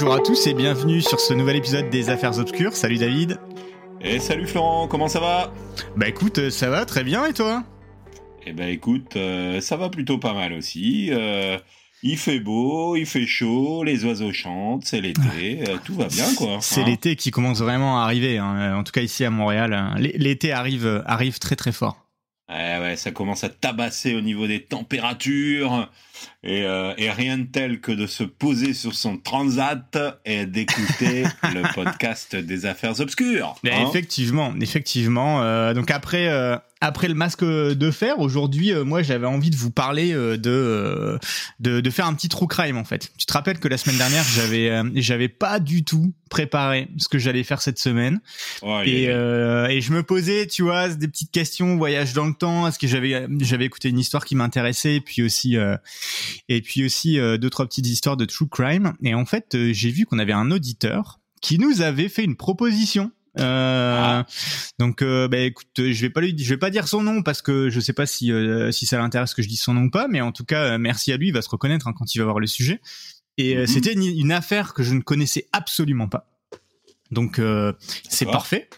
bonjour à tous et bienvenue sur ce nouvel épisode des Affaires Obscures. Salut David. Et salut Florent, comment ça va? Bah écoute, euh, ça va très bien et toi? Eh ben écoute, euh, ça va plutôt pas mal aussi. Euh, il fait beau, il fait chaud, les oiseaux chantent, c'est l'été, tout va bien quoi. C'est hein l'été qui commence vraiment à arriver, hein. en tout cas ici à Montréal. hein. L'été arrive, arrive très très fort. Ouais, ouais, ça commence à tabasser au niveau des températures. Et, euh, et rien de tel que de se poser sur son transat et d'écouter le podcast des affaires obscures. Hein. effectivement, effectivement. euh, donc après, euh, après le masque de fer, aujourd'hui, euh, moi, j'avais envie de vous parler euh, de, euh, de de faire un petit true crime en fait. Tu te rappelles que la semaine dernière, j'avais euh, j'avais pas du tout préparé ce que j'allais faire cette semaine. Il Et, euh, et je me posais, tu vois, des petites questions, voyage dans le temps. Est-ce que j'avais j'avais écouté une histoire qui m'intéressait, et puis aussi euh, et puis aussi euh, deux trois petites histoires de true crime. Et en fait, euh, j'ai vu qu'on avait un auditeur qui nous avait fait une proposition. Euh, Ah. Donc, euh, bah, écoute, euh, je vais pas lui, je vais pas dire son nom parce que je sais pas si si ça l'intéresse que je dise son nom ou pas, mais en tout cas, merci à lui, il va se reconnaître hein, quand il va voir le sujet. Et Mhm. c'était une, une affaire que je ne connaissais absolument pas. Donc euh, c'est parfait.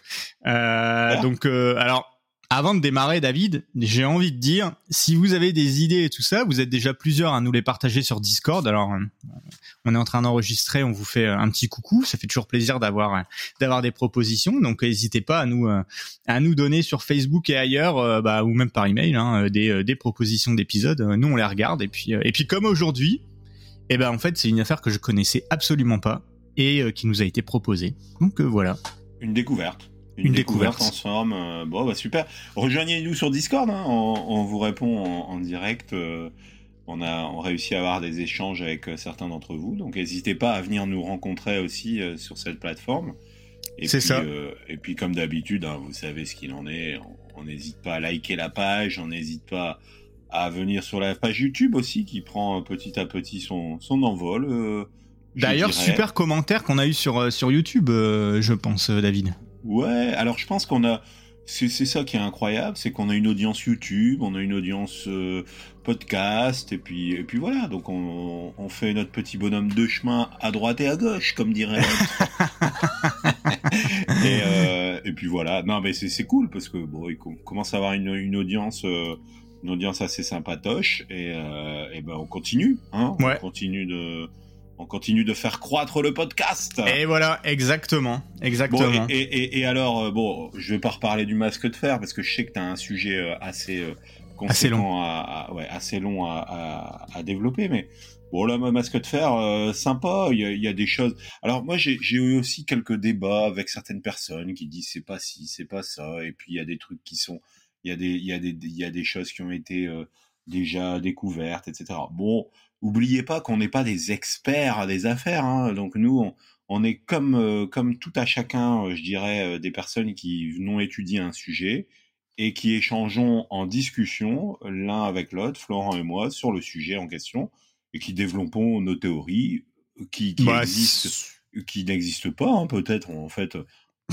Euh, donc euh, alors avant de démarrer, David, j'ai envie de dire, si vous avez des idées et tout ça, vous êtes déjà plusieurs à nous les partager sur Discord. Alors, euh, on est en train d'enregistrer, on vous fait euh, un petit coucou. Ça fait toujours plaisir d'avoir euh, d'avoir des propositions. Donc, n'hésitez pas à nous à nous donner sur Facebook et ailleurs, bah, ou même par email, hein, des des propositions d'épisodes. Nous, on les regarde et puis et puis comme aujourd'hui, eh ben en fait, c'est une affaire que je connaissais absolument pas et qui nous a été proposée. Donc voilà. Une découverte. Une découverte. en somme. euh, bon, bah super. Rejoignez-nous sur Discord. hein, on, on vous répond en, en direct. euh, on a on réussit à avoir des échanges avec euh, certains d'entre vous. Donc, n'hésitez pas à venir nous rencontrer aussi sur cette plateforme. C'est ça. euh, et puis, comme d'habitude, hein, vous savez ce qu'il en est. On- n'hésite pas à liker la page. On n'hésite pas à venir sur la page YouTube aussi, qui prend petit à petit son, son envol. euh, D'ailleurs, super commentaire qu'on a eu sur sur YouTube, euh, je pense, David. Ouais, alors je pense qu'on a. C'est ça qui est incroyable, c'est qu'on a une audience YouTube, on a une audience euh, podcast, et puis, et puis voilà. Donc on, on fait notre petit bonhomme de chemin à droite et à gauche, comme dirait et, euh, et puis voilà. Non, mais c'est cool parce que bon, il com- commence à avoir une, une audience. euh, une audience assez sympatoche et, et ben on continue hein Ouais. on continue de on continue de faire croître le podcast Et voilà, exactement, exactement. et, et, et- et alors, euh, bon, je vais pas reparler du masque de fer parce que je sais que tu as un sujet euh, assez euh, Assez long. À, à- ouais, assez long à, à, à développer, mais bon, là, ma masque de fer, euh, sympa, il y y a des choses. Alors, moi, j'ai eu aussi quelques débats avec certaines personnes qui disent c'est pas ci, c'est pas ça, et puis il y a des trucs qui sont, il y a des, il y a des, il y a des choses qui ont été euh, déjà découvertes, etc. Bon, oubliez pas qu'on n'est pas des experts des affaires, hein, donc nous, on, on est comme euh, comme tout à chacun, euh, je dirais, euh, des personnes qui n'ont étudié un sujet et qui échangeons en discussion l'un avec l'autre, Florent et moi, sur le sujet en question et qui développons nos théories qui, qui Bah, existent, qui n'existent pas, hein, peut-être en fait.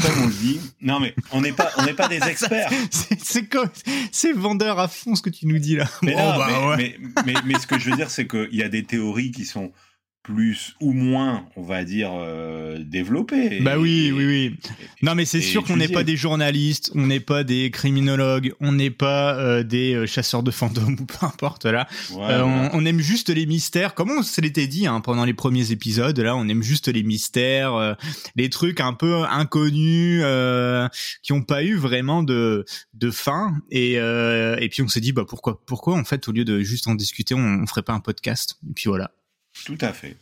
Comme on le dit, non mais on n'est pas, on n'est pas des experts. c'est c'est quoi C'est vendeur à fond ce que tu nous dis là. Mais, bah, mais, ouais. mais, mais, mais ce que je veux dire, c'est qu'il y a des théories qui sont plus ou moins, on va dire, euh, développées. Bah oui, Et- oui, oui. et- Non, mais c'est sûr qu'on n'est pas des journalistes, on n'est pas des criminologues, on n'est pas euh, des euh, chasseurs de fantômes ou peu importe là. Euh, on, on aime juste les mystères, comme on se l'était dit hein, pendant les premiers épisodes. Là, on aime juste les mystères, euh, les trucs un peu inconnus euh, qui ont pas eu vraiment de de fin. Et euh, et puis on s'est dit bah pourquoi pourquoi en fait au lieu de juste en discuter, on, on ferait pas un podcast. Et puis voilà. Tout à fait.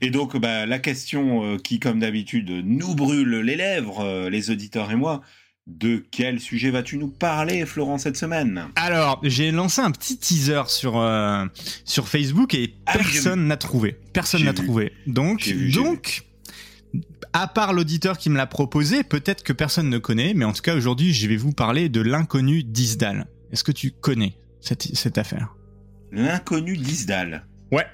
Et donc, bah, la question euh, qui, comme d'habitude, nous brûle les lèvres, euh, les auditeurs et moi, de quel sujet vas-tu nous parler, Florent, cette semaine? Alors, j'ai lancé un petit teaser sur euh, sur Facebook et Ah personne n'a trouvé. Personne n'a trouvé. Donc vu, donc à part l'auditeur qui me l'a proposé, peut-être que personne ne connaît, mais en tout cas aujourd'hui, je vais vous parler de l'inconnu d'Isdal. Est-ce que tu connais cette cette affaire? L'inconnu d'Isdal. Ouais.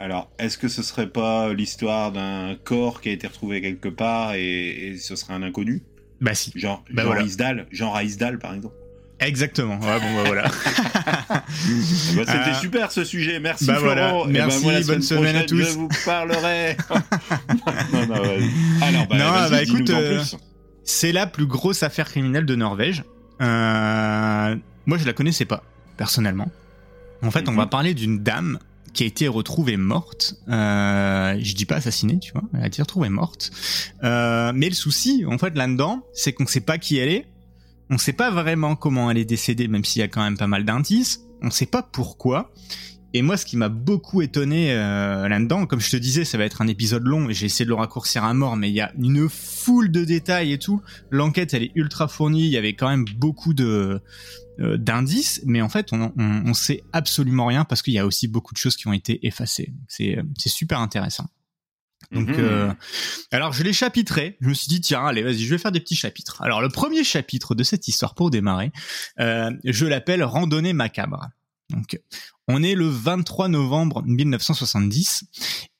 Alors, est-ce que ce serait pas l'histoire d'un corps qui a été retrouvé quelque part et, et ce serait un inconnu? Bah si. Genre, Bah genre voilà. Isdal, genre à Isdal, par exemple Exactement. Ouais, bon, bah, voilà. Ben, C'était Ah. super ce sujet. Merci Bah, voilà. Florent. Eh ben, Merci, moi, la bonne semaine à tous. Je vous parlerai. non, non, vas-y. Alors, bah, Non, bah, écoute, euh. C'est la plus grosse affaire criminelle de Norvège. Euh, moi, je la connaissais pas, personnellement. En fait, on Mhm. va parler d'une dame qui a été retrouvée morte. Euh, je dis pas assassinée, tu vois. Elle a été retrouvée morte. Euh, mais le souci, en fait, là-dedans, c'est qu'on sait pas qui elle est. On sait pas vraiment comment elle est décédée, même s'il y a quand même pas mal d'indices. On sait pas pourquoi. Et moi, ce qui m'a beaucoup étonné euh, là-dedans, comme je te disais, ça va être un épisode long et j'ai essayé de le raccourcir à mort, mais il y a une foule de détails et tout. L'enquête, elle est ultra fournie. Il y avait quand même beaucoup de euh, d'indices, mais en fait, on, on, on sait absolument rien parce qu'il y a aussi beaucoup de choses qui ont été effacées. C'est euh, c'est super intéressant. Donc, Mhm. euh, alors je l'ai chapitré. Je me suis dit tiens, allez, vas-y, je vais faire des petits chapitres. Alors le premier chapitre de cette histoire pour démarrer, euh, je l'appelle randonnée macabre. Donc, on est le 23 novembre 1970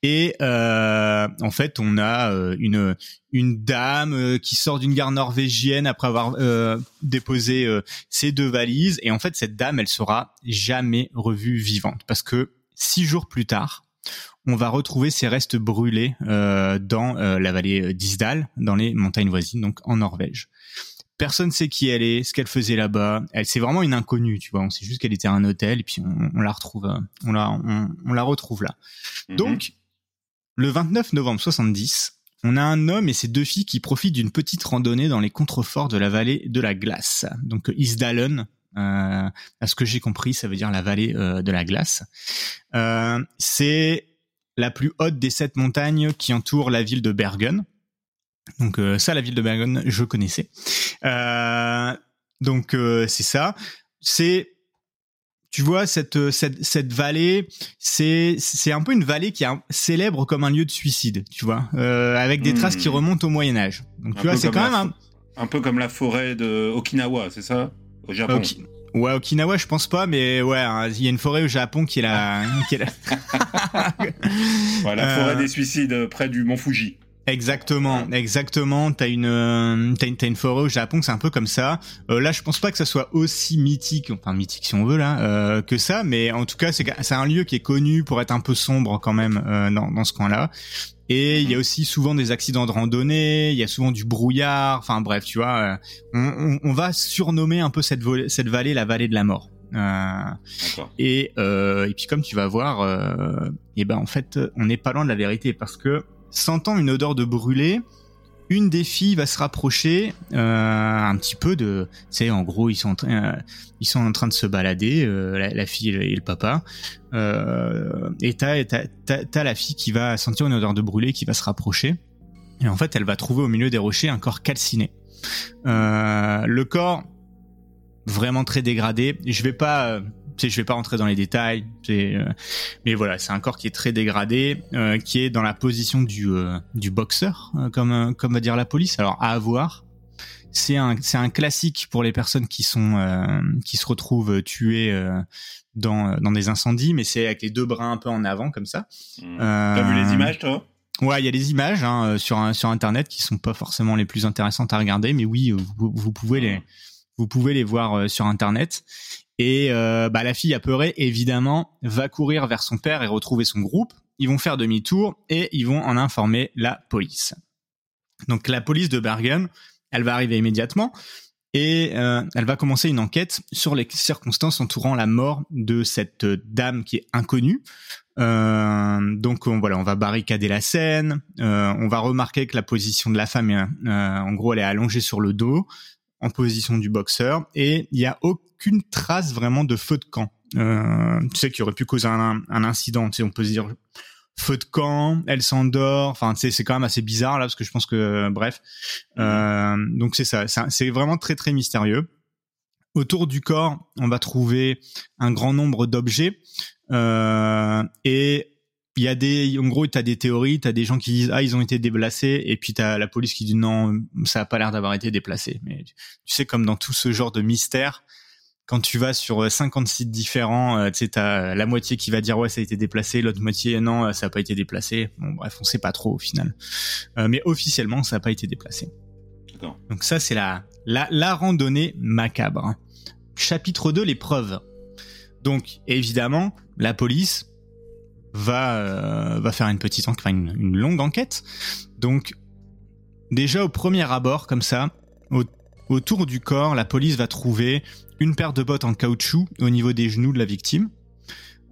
et euh, en fait, on a euh, une une dame euh, qui sort d'une gare norvégienne après avoir euh, déposé ses deux valises et en fait, cette dame, elle sera jamais revue vivante parce que six jours plus tard, on va retrouver ses restes brûlés dans la vallée d'Isdal, dans les montagnes voisines, donc en Norvège. Personne sait qui elle est, ce qu'elle faisait là-bas. Elle, c'est vraiment une inconnue, tu vois. On sait juste qu'elle était à un hôtel et puis on, on la retrouve, euh, on la, on, on la retrouve là. Mhm. Donc, le 29 novembre 70, on a un homme et ses deux filles qui profitent d'une petite randonnée dans les contreforts de la vallée de la glace. Donc Isdalen, euh, à ce que j'ai compris, ça veut dire la vallée euh, de la glace. Euh, c'est la plus haute des sept montagnes qui entourent la ville de Bergen. Donc euh, ça, la ville de Bergen, je connaissais. Euh, donc euh, c'est ça. C'est tu vois cette cette cette vallée, c'est c'est un peu une vallée qui est un- célèbre comme un lieu de suicide, tu vois, avec des Hmm. traces qui remontent au Moyen Âge. Donc Un tu vois, peu c'est comme quand la même un Un peu comme la forêt de Okinawa, c'est ça? Au Japon. Ouais, Okinawa, je pense pas, mais ouais, hein, il y a une forêt au Japon qui est la, qui est la- Ouais, la forêt des suicides près du mont Fuji. Exactement, exactement. T'as une, euh, t'as une, t'as une forêt au Japon, c'est un peu comme ça. Euh, là, je pense pas que ça soit aussi mythique, enfin mythique si on veut là, euh, que ça, mais en tout cas, c'est, c'est un lieu qui est connu pour être un peu sombre quand même euh, dans, dans ce coin-là. Et il y a aussi souvent des accidents de randonnée, il y a souvent du brouillard. Enfin bref, tu vois, euh, on, on, on va surnommer un peu cette, vo- cette vallée la vallée de la mort. Euh, et, euh, et puis comme tu vas voir, euh, et ben en fait, on n'est pas loin de la vérité parce que sentant une odeur de brûlé, une des filles va se rapprocher euh, un petit peu de, tu sais, en gros ils sont en train, euh, ils sont en train de se balader, euh, la, fille et le, et le papa, et t'as, la fille qui va sentir une odeur de brûlé, qui va se rapprocher, et en fait elle va trouver au milieu des rochers un corps calciné. Le corps vraiment très dégradé. Je vais pas, je vais pas rentrer dans les détails. euh, mais voilà, c'est un corps qui est très dégradé, euh, qui est dans la position du euh, du boxeur, comme comme va dire la police. Alors à avoir. C'est un c'est un classique pour les personnes qui sont qui se retrouvent tuées dans dans des incendies, mais c'est avec les deux bras un peu en avant comme ça. Euh, T'as vu les images, toi? Ouais, il y a des images hein, sur internet qui sont pas forcément les plus intéressantes à regarder, mais oui, euh, vous, vous pouvez les vous pouvez les voir sur internet. Et euh, bah, la fille apeurée, évidemment, va courir vers son père et retrouver son groupe. Ils vont faire demi-tour et ils vont en informer la police. Donc la police de Bergen, elle va arriver immédiatement et euh, elle va commencer une enquête sur les circonstances entourant la mort de cette dame qui est inconnue. Euh, donc on, voilà, on va barricader la scène. Euh, on va remarquer que la position de la femme, euh, en gros, elle est allongée sur le dos, en position du boxeur, et il n'y a aucune trace vraiment de feu de camp. Euh, tu sais, qui aurait pu causer un, un incident. Tu sais, on peut se dire feu de camp, elle s'endort. Enfin, tu sais, c'est quand même assez bizarre là, parce que je pense que, bref. Euh, donc c'est ça. C'est c'est vraiment très très mystérieux. Autour du corps, on va trouver un grand nombre d'objets euh, et il y a des, en gros, t'as des théories, t'as des gens qui disent ah ils ont été déplacés et puis t'as la police qui dit non ça a pas l'air d'avoir été déplacé. Mais tu sais comme dans tout ce genre de mystère, quand tu vas sur 50 sites différents, euh, tu sais t'as la moitié qui va dire ouais ça a été déplacé, l'autre moitié non ça a pas été déplacé. Bon bref on sait pas trop au final, Euh, mais officiellement ça a pas été déplacé. Donc ça c'est la, la la randonnée macabre. chapitre 2, les preuves. Donc, évidemment, la police va, euh, va faire une petite, enfin, une, une, longue enquête. Donc, déjà au premier abord, comme ça, autour du corps, la police va trouver une paire de bottes en caoutchouc au niveau des genoux de la victime.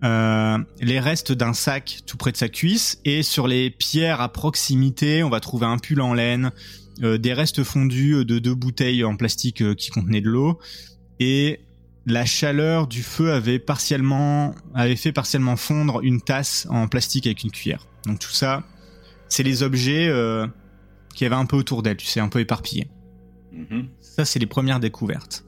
Euh, les restes d'un sac tout près de sa cuisse et sur les pierres à proximité, on va trouver un pull en laine, euh, des restes fondus de deux bouteilles en plastique euh, qui contenaient de l'eau et la chaleur du feu avait partiellement avait fait partiellement fondre une tasse en plastique avec une cuillère. Donc tout ça, c'est les objets euh, qui avaient un peu autour d'elle, tu sais, un peu éparpillés. Mm-hmm. Ça, c'est les premières découvertes.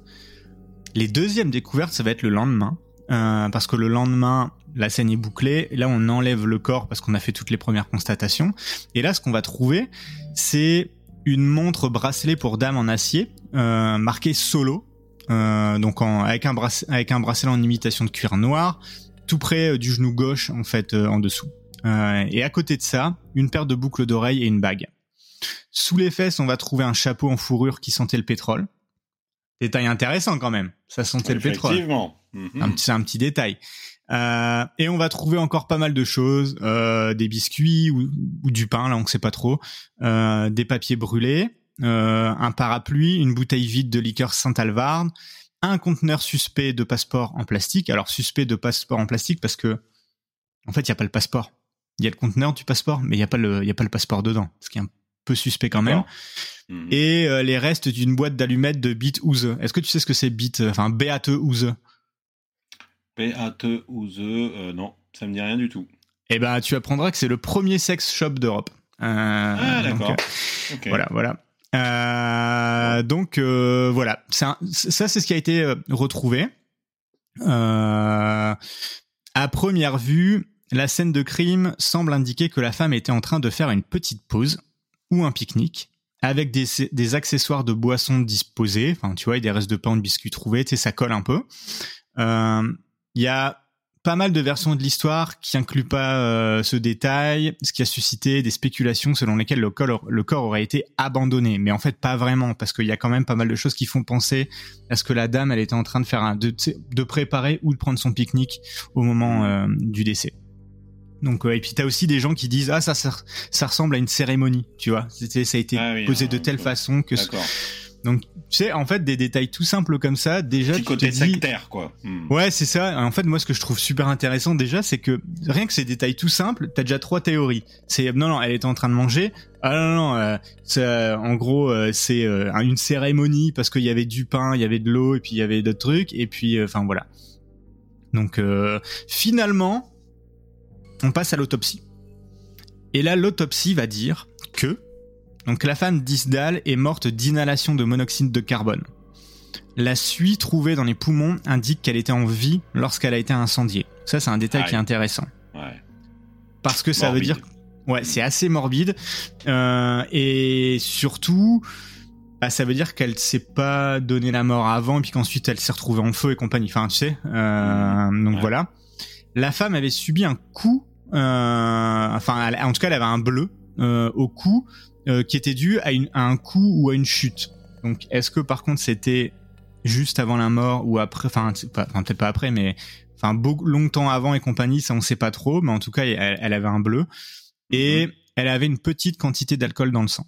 Les deuxièmes découvertes, ça va être le lendemain. Euh, parce que le lendemain, la scène est bouclée. là, on enlève le corps parce qu'on a fait toutes les premières constatations. Et là, ce qu'on va trouver, c'est une montre bracelet pour dame en acier, euh, marquée solo. Euh, donc en, avec, un avec un bracelet en imitation de cuir noir, tout près du genou gauche, en fait, en dessous. et à côté de ça, une paire de boucles d'oreilles et une bague. Sous les fesses, on va trouver un chapeau en fourrure qui sentait le pétrole. Détail intéressant quand même. Ça sentait le pétrole. Mhm. Un C'est un petit détail. Euh, et on va trouver encore pas mal de choses, euh, des biscuits ou, du pain, là on ne sait pas trop, euh, des papiers brûlés, un parapluie, une bouteille vide de liqueur Saint-Alvard, un conteneur suspect de passeport en plastique. Alors suspect de passeport en plastique parce que en fait il y a pas le passeport. Il y a le conteneur du passeport, mais il y a pas le y a pas le passeport dedans, ce qui est un peu suspect quand même. Mhm. Et les restes d'une boîte d'allumettes de Beat Ouze. Est-ce que tu sais ce que c'est Beat, enfin BAT Ouze P-A-T ou The, euh, non, ça me dit rien du tout. Eh ben, tu apprendras que c'est le premier sex shop d'Europe. Euh, ah, d'accord. Euh, voilà, voilà. Donc voilà, ça, c'est ce qui a été retrouvé. à première vue, la scène de crime semble indiquer que la femme était en train de faire une petite pause ou un pique-nique avec des, accessoires de boissons disposés, enfin tu vois, et des restes de pain de biscuits trouvés, tu sais, ça colle un peu. Euh, il y a pas mal de versions de l'histoire qui incluent pas euh, ce détail, ce qui a suscité des spéculations selon lesquelles le corps, le corps aurait été abandonné. Mais en fait, pas vraiment, parce qu'il y a quand même pas mal de choses qui font penser à ce que la dame, elle était en train de faire un, de, de préparer ou de prendre son pique-nique au moment euh, du décès. Donc et puis t'as aussi des gens qui disent ah ça ça, ressemble à une cérémonie, tu vois. Ça a été ah posé de telle façon que donc, tu sais, en fait, des détails tout simples comme ça, déjà. Petit côté sectaire, quoi. Hmm. Ouais, c'est ça. En fait, moi, ce que je trouve super intéressant déjà, c'est que rien que ces détails tout simples, t'as déjà trois théories. C'est non, non, elle était en train de manger. Ah non, non, euh, en gros, euh, c'est euh, une cérémonie parce qu'il y avait du pain, il y avait de l'eau et puis il y avait d'autres trucs. Et puis, enfin voilà. Donc, finalement, on passe à l'autopsie. Et là, l'autopsie va dire que donc la femme d'Isdal est morte d'inhalation de monoxyde de carbone. La suie trouvée dans les poumons indique qu'elle était en vie lorsqu'elle a été incendiée. Ça, c'est un détail qui est intéressant. Ouais. Parce que ça veut dire... Ouais, c'est assez morbide. Euh, et surtout, bah, ça veut dire qu'elle s'est pas donné la mort avant, et puis qu'ensuite elle s'est retrouvée en feu et compagnie. Enfin, tu sais. Euh, donc voilà. La femme avait subi un coup... Euh, enfin, en tout cas, elle avait un bleu au cou euh, qui était dû à, un coup ou à une chute. Donc, est-ce que par contre c'était juste avant la mort ou après, enfin, peut-être pas après, mais enfin, longtemps avant et compagnie, ça on sait pas trop, mais en tout cas, elle, avait un bleu et mhm. elle avait une petite quantité d'alcool dans le sang.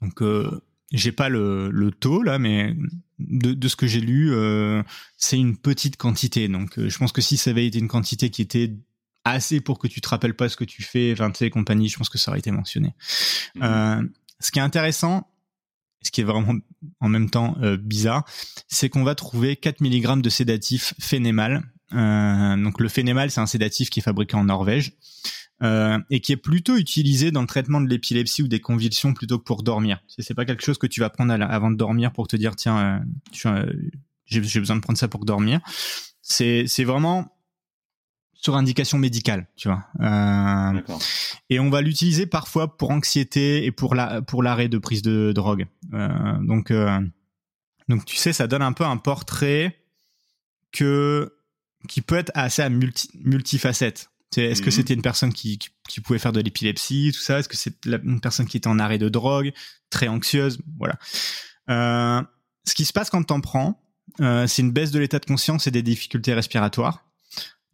Donc, euh, j'ai pas le, le, taux là, mais de, de ce que j'ai lu, euh, c'est une petite quantité. Donc, euh, je pense que si ça avait été une quantité qui était assez pour que tu te rappelles pas ce que tu fais, enfin, tu sais, compagnie, je pense que ça aurait été mentionné. Mhm. Euh, ce qui est intéressant, ce qui est vraiment en même temps euh, bizarre, c'est qu'on va trouver 4 mg de sédatif phénémal. Euh, donc le phénémal, c'est un sédatif qui est fabriqué en Norvège euh, et qui est plutôt utilisé dans le traitement de l'épilepsie ou des convulsions plutôt que pour dormir. C'est pas quelque chose que tu vas prendre avant de dormir pour te dire tiens, j'ai besoin de prendre ça pour dormir. C'est vraiment sur indication médicale, tu vois. Euh, et on va l'utiliser parfois pour anxiété et pour la pour l'arrêt de prise de drogue. Euh, donc euh, donc tu sais, ça donne un peu un portrait que qui peut être assez à multi, multifacette. Est-ce que mhm. c'était une personne qui, qui, pouvait faire de l'épilepsie, tout ça? Est-ce que c'est une personne qui était en arrêt de drogue, très anxieuse? Voilà. ce qui se passe quand t'en prends, euh, c'est une baisse de l'état de conscience et des difficultés respiratoires.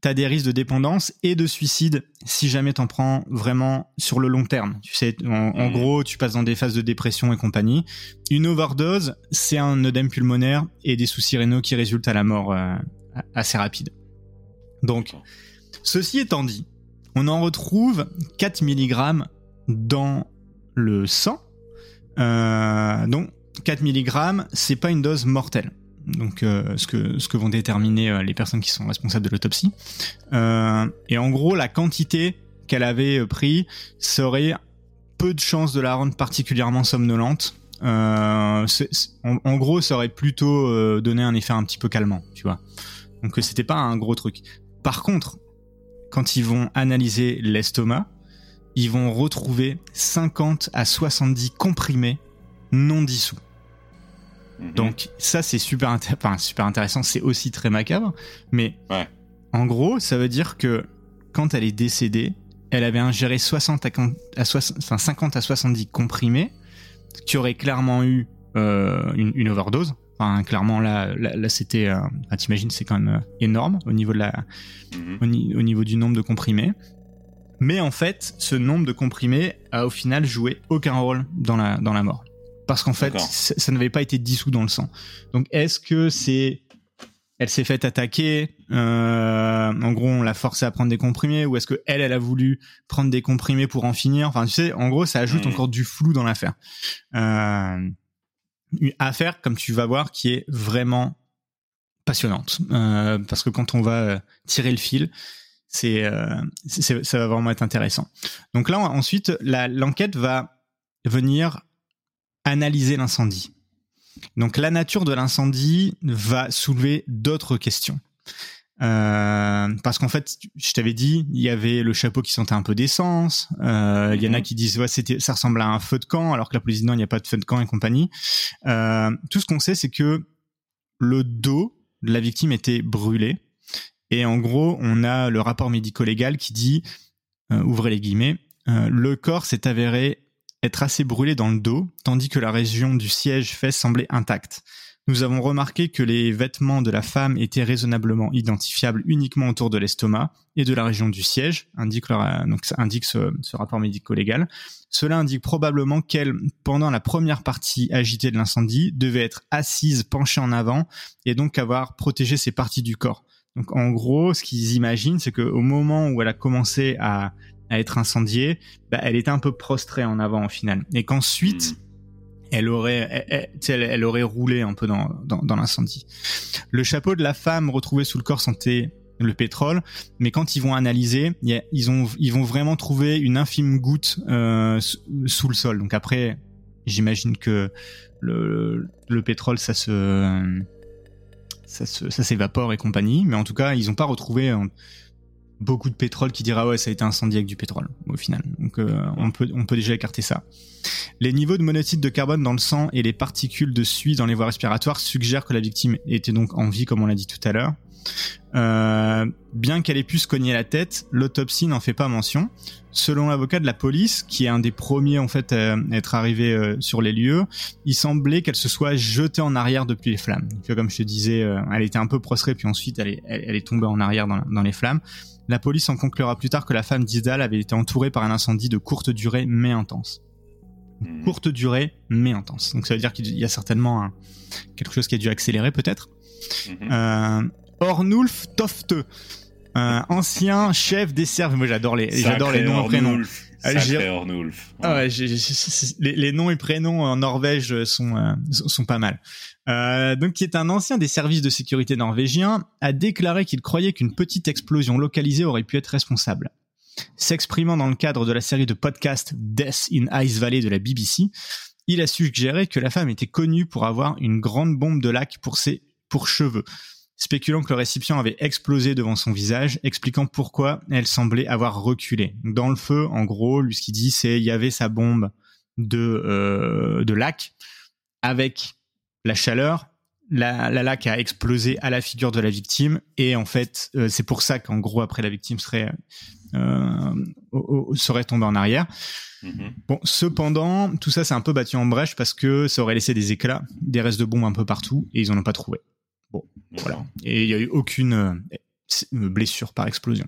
T'as des risques de dépendance et de suicide si jamais t'en prends vraiment sur le long terme. Tu sais, en, Mhm. gros, tu passes dans des phases de dépression et compagnie. Une overdose, c'est un œdème pulmonaire et des soucis rénaux qui résultent à la mort euh, assez rapide. Donc. Ceci étant dit, on en retrouve 4 mg dans le sang. Euh, donc 4 mg, c'est pas une dose mortelle. Donc euh, ce que vont déterminer euh, les personnes qui sont responsables de l'autopsie. Euh, et en gros, la quantité qu'elle avait pris serait peu de chances de la rendre particulièrement somnolente. En, en gros, ça aurait plutôt donné un effet un petit peu calmant, tu vois. Donc c'était pas un gros truc. Par contre, quand ils vont analyser l'estomac, ils vont retrouver 50 à 70 comprimés non dissous. Mhm. Donc ça c'est super, inté- enfin, super intéressant, c'est aussi très macabre, mais Ouais. en gros ça veut dire que quand elle est décédée, elle avait ingéré 60 à, quin- à soix- enfin, 50 à 70 comprimés qui auraient clairement eu euh, une, une overdose. Enfin, clairement là, là, là, c'était, euh, t'imagines c'est quand même euh, énorme au niveau de la, Mhm. au, ni- au niveau du nombre de comprimés. Mais en fait, ce nombre de comprimés a au final joué aucun rôle dans la, dans la mort. Parce qu'en fait, ça n'avait pas été dissous dans le sang. Donc est-ce que c'est... Elle s'est faite attaquer, euh, en gros on l'a forcé à prendre des comprimés, ou est-ce que elle, elle a voulu prendre des comprimés pour en finir? Enfin tu sais, en gros ça ajoute Mhm. encore du flou dans l'affaire. Euh, une affaire, comme tu vas voir, qui est vraiment passionnante. Euh, parce que quand on va euh, tirer le fil, c'est, euh, c'est- ça va vraiment être intéressant. Donc là, ensuite, l'enquête va venir analyser l'incendie. Donc la nature de l'incendie va soulever d'autres questions. Euh, parce qu'en fait, je t'avais dit, il y avait le chapeau qui sentait un peu d'essence. Euh, Il y en a Mhm. qui disent ouais, c'était, ça ressemble à un feu de camp, alors que la police dit non, il n'y a pas de feu de camp et compagnie. Euh, tout ce qu'on sait, c'est que le dos de la victime était brûlé. Et en gros, on a le rapport médico-légal qui dit, euh, ouvrez les guillemets, euh, le corps s'est avéré être assez brûlé dans le dos, tandis que la région du siège fesse semblait intacte. Nous avons remarqué que les vêtements de la femme étaient raisonnablement identifiables uniquement autour de l'estomac et de la région du siège, indique, leur- donc ça indique ce, ce rapport médico-légal. Cela indique probablement qu'elle, pendant la première partie agitée de l'incendie, devait être assise, penchée en avant, et donc avoir protégé ses parties du corps. Donc en gros, ce qu'ils imaginent, c'est qu'au moment où elle a commencé à, à être incendiée, bah, elle était un peu prostrée en avant au final, et qu'ensuite Mhm. elle aurait, elle, aurait roulé un peu dans, dans, dans l'incendie. Le chapeau de la femme retrouvé sous le corps sentait le pétrole, mais quand ils vont analyser, il y a- ils, ont, ils vont vraiment trouver une infime goutte euh, sous- le sol. Donc après, j'imagine que le, le pétrole, ça se, ça se, ça s'évapore et compagnie, mais en tout cas, ils n'ont pas retrouvé euh, beaucoup de pétrole qui dira ouais, ça a été incendié avec du pétrole au final. Donc euh, on peut, on peut déjà écarter ça. Les niveaux de monoxyde de carbone dans le sang et les particules de suie dans les voies respiratoires suggèrent que la victime était donc en vie, comme on l'a dit tout à l'heure. Euh, bien qu'elle ait pu se cogner la tête, l'autopsie n'en fait pas mention. Selon l'avocat de la police, qui est un des premiers en fait à être arrivé euh, sur les lieux, il semblait qu'elle se soit jetée en arrière depuis les flammes. Comme je te disais, elle était un peu prostrée, puis ensuite elle est, tombée en arrière dans les flammes. La police en conclura plus tard que la femme d'Isdal avait été entourée par un incendie de courte durée mais intense Mhm. courte durée mais intense. Donc ça veut dire qu'il y a certainement un- quelque chose qui a dû accélérer peut-être. Mhm. Euh, Ornulf Tofte, un ancien chef des Serves. Moi j'adore les, j'adore les noms et prénoms. Sacré j'ai- Ornulf. Ah ouais, j'ai- j'ai- j'ai- les, les noms et prénoms en Norvège sont, euh, sont pas mal. Euh, donc, qui est un ancien des services de sécurité norvégiens, a déclaré qu'il croyait qu'une petite explosion localisée aurait pu être responsable. S'exprimant dans le cadre de la série de podcasts Death in Ice Valley de la BBC, il a suggéré que la femme était connue pour avoir une grande bombe de lac pour ses pour cheveux, spéculant que le récipient avait explosé devant son visage, expliquant pourquoi elle semblait avoir reculé. Dans le feu, en gros, lui ce qu'il dit, c'est il y avait sa bombe de euh, de lac avec la chaleur. La, la lac a explosé à la figure de la victime et en fait euh, c'est pour ça qu'en gros après la victime serait euh, au- au- serait tombée en arrière. Mhm. Bon, cependant, tout ça c'est un peu battu en brèche parce que ça aurait laissé des éclats, des restes de bombes un peu partout et ils en ont pas trouvé. Bon, voilà. Et il y a eu aucune euh, blessure par explosion.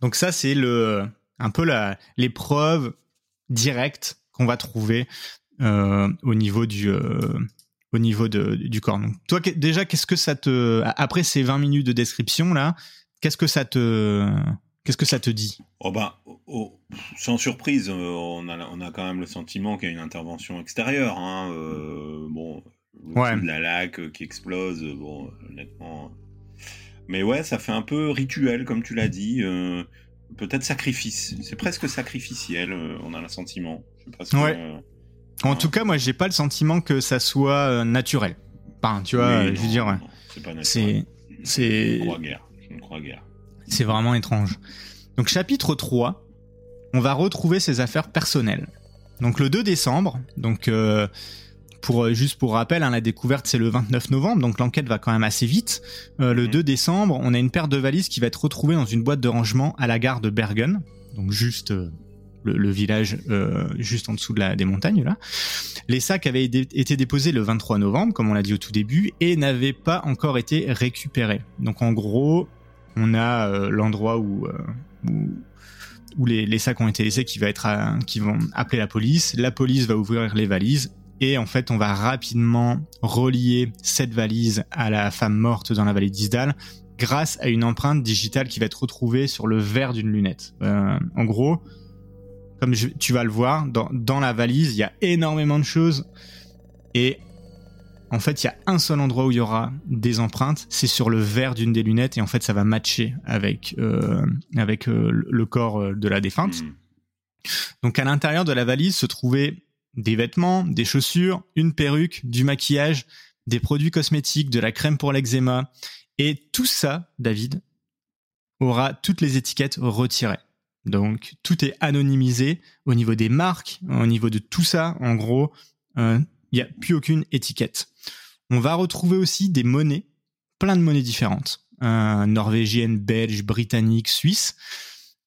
Donc ça, c'est le un peu la l'épreuve directe qu'on va trouver au niveau du au niveau de, du corps. Donc toi déjà qu'est-ce que ça te après ces 20 minutes de description là, qu'est-ce que ça te qu'est-ce que ça te dit? Oh ben oh, sans surprise, euh, on a on a quand même le sentiment qu'il y a une intervention extérieure hein, bon ouais. de la laque qui explose bon honnêtement mais ouais, ça fait un peu rituel comme tu l'as dit peut-être sacrifice. C'est presque sacrificiel, on a le sentiment. Je sais pas ouais. En tout cas, moi, j'ai pas le sentiment que ça soit euh, naturel. Enfin, tu vois, je veux dire, c'est pas naturel. C'est, Je ne crois guère. Je ne crois guère. C'est vraiment étrange. Donc, chapitre 3, on va retrouver ses affaires personnelles. Donc, le 2 décembre, donc, euh, pour, euh, juste pour rappel, hein, la découverte c'est le 29 novembre, donc l'enquête va quand même assez vite. le 2 mhm. décembre, on a une paire de valises qui va être retrouvée dans une boîte de rangement à la gare de Bergen, donc juste le, village euh, juste en dessous de la, des montagnes là. Les sacs avaient été déposés le 23 novembre, comme on l'a dit au tout début, et n'avaient pas encore été récupérés. Donc en gros, on a euh, l'endroit où, euh, où, les, sacs ont été laissés qui va être qui vont appeler la police. La police va ouvrir les valises et en fait on va rapidement relier cette valise à la femme morte dans la vallée d'Isdal grâce à une empreinte digitale qui va être retrouvée sur le verre d'une lunette. en gros, comme tu vas le voir, dans, la valise, il y a énormément de choses. Et en fait, il y a un seul endroit où il y aura des empreintes, c'est sur le verre d'une des lunettes, et en fait, ça va matcher avec, euh, avec euh, le corps euh, de la défunte. Hmm. Donc, à l'intérieur de la valise se trouvaient des vêtements, des chaussures, une perruque, du maquillage, des produits cosmétiques, de la crème pour l'eczéma, et tout ça, David, aura toutes les étiquettes retirées. Donc tout est anonymisé au niveau des marques, au niveau de tout ça. En gros, euh, il n'y a plus aucune étiquette. On va retrouver aussi des monnaies, plein de monnaies différentes, euh, norvégiennes, belges, britanniques, suisses.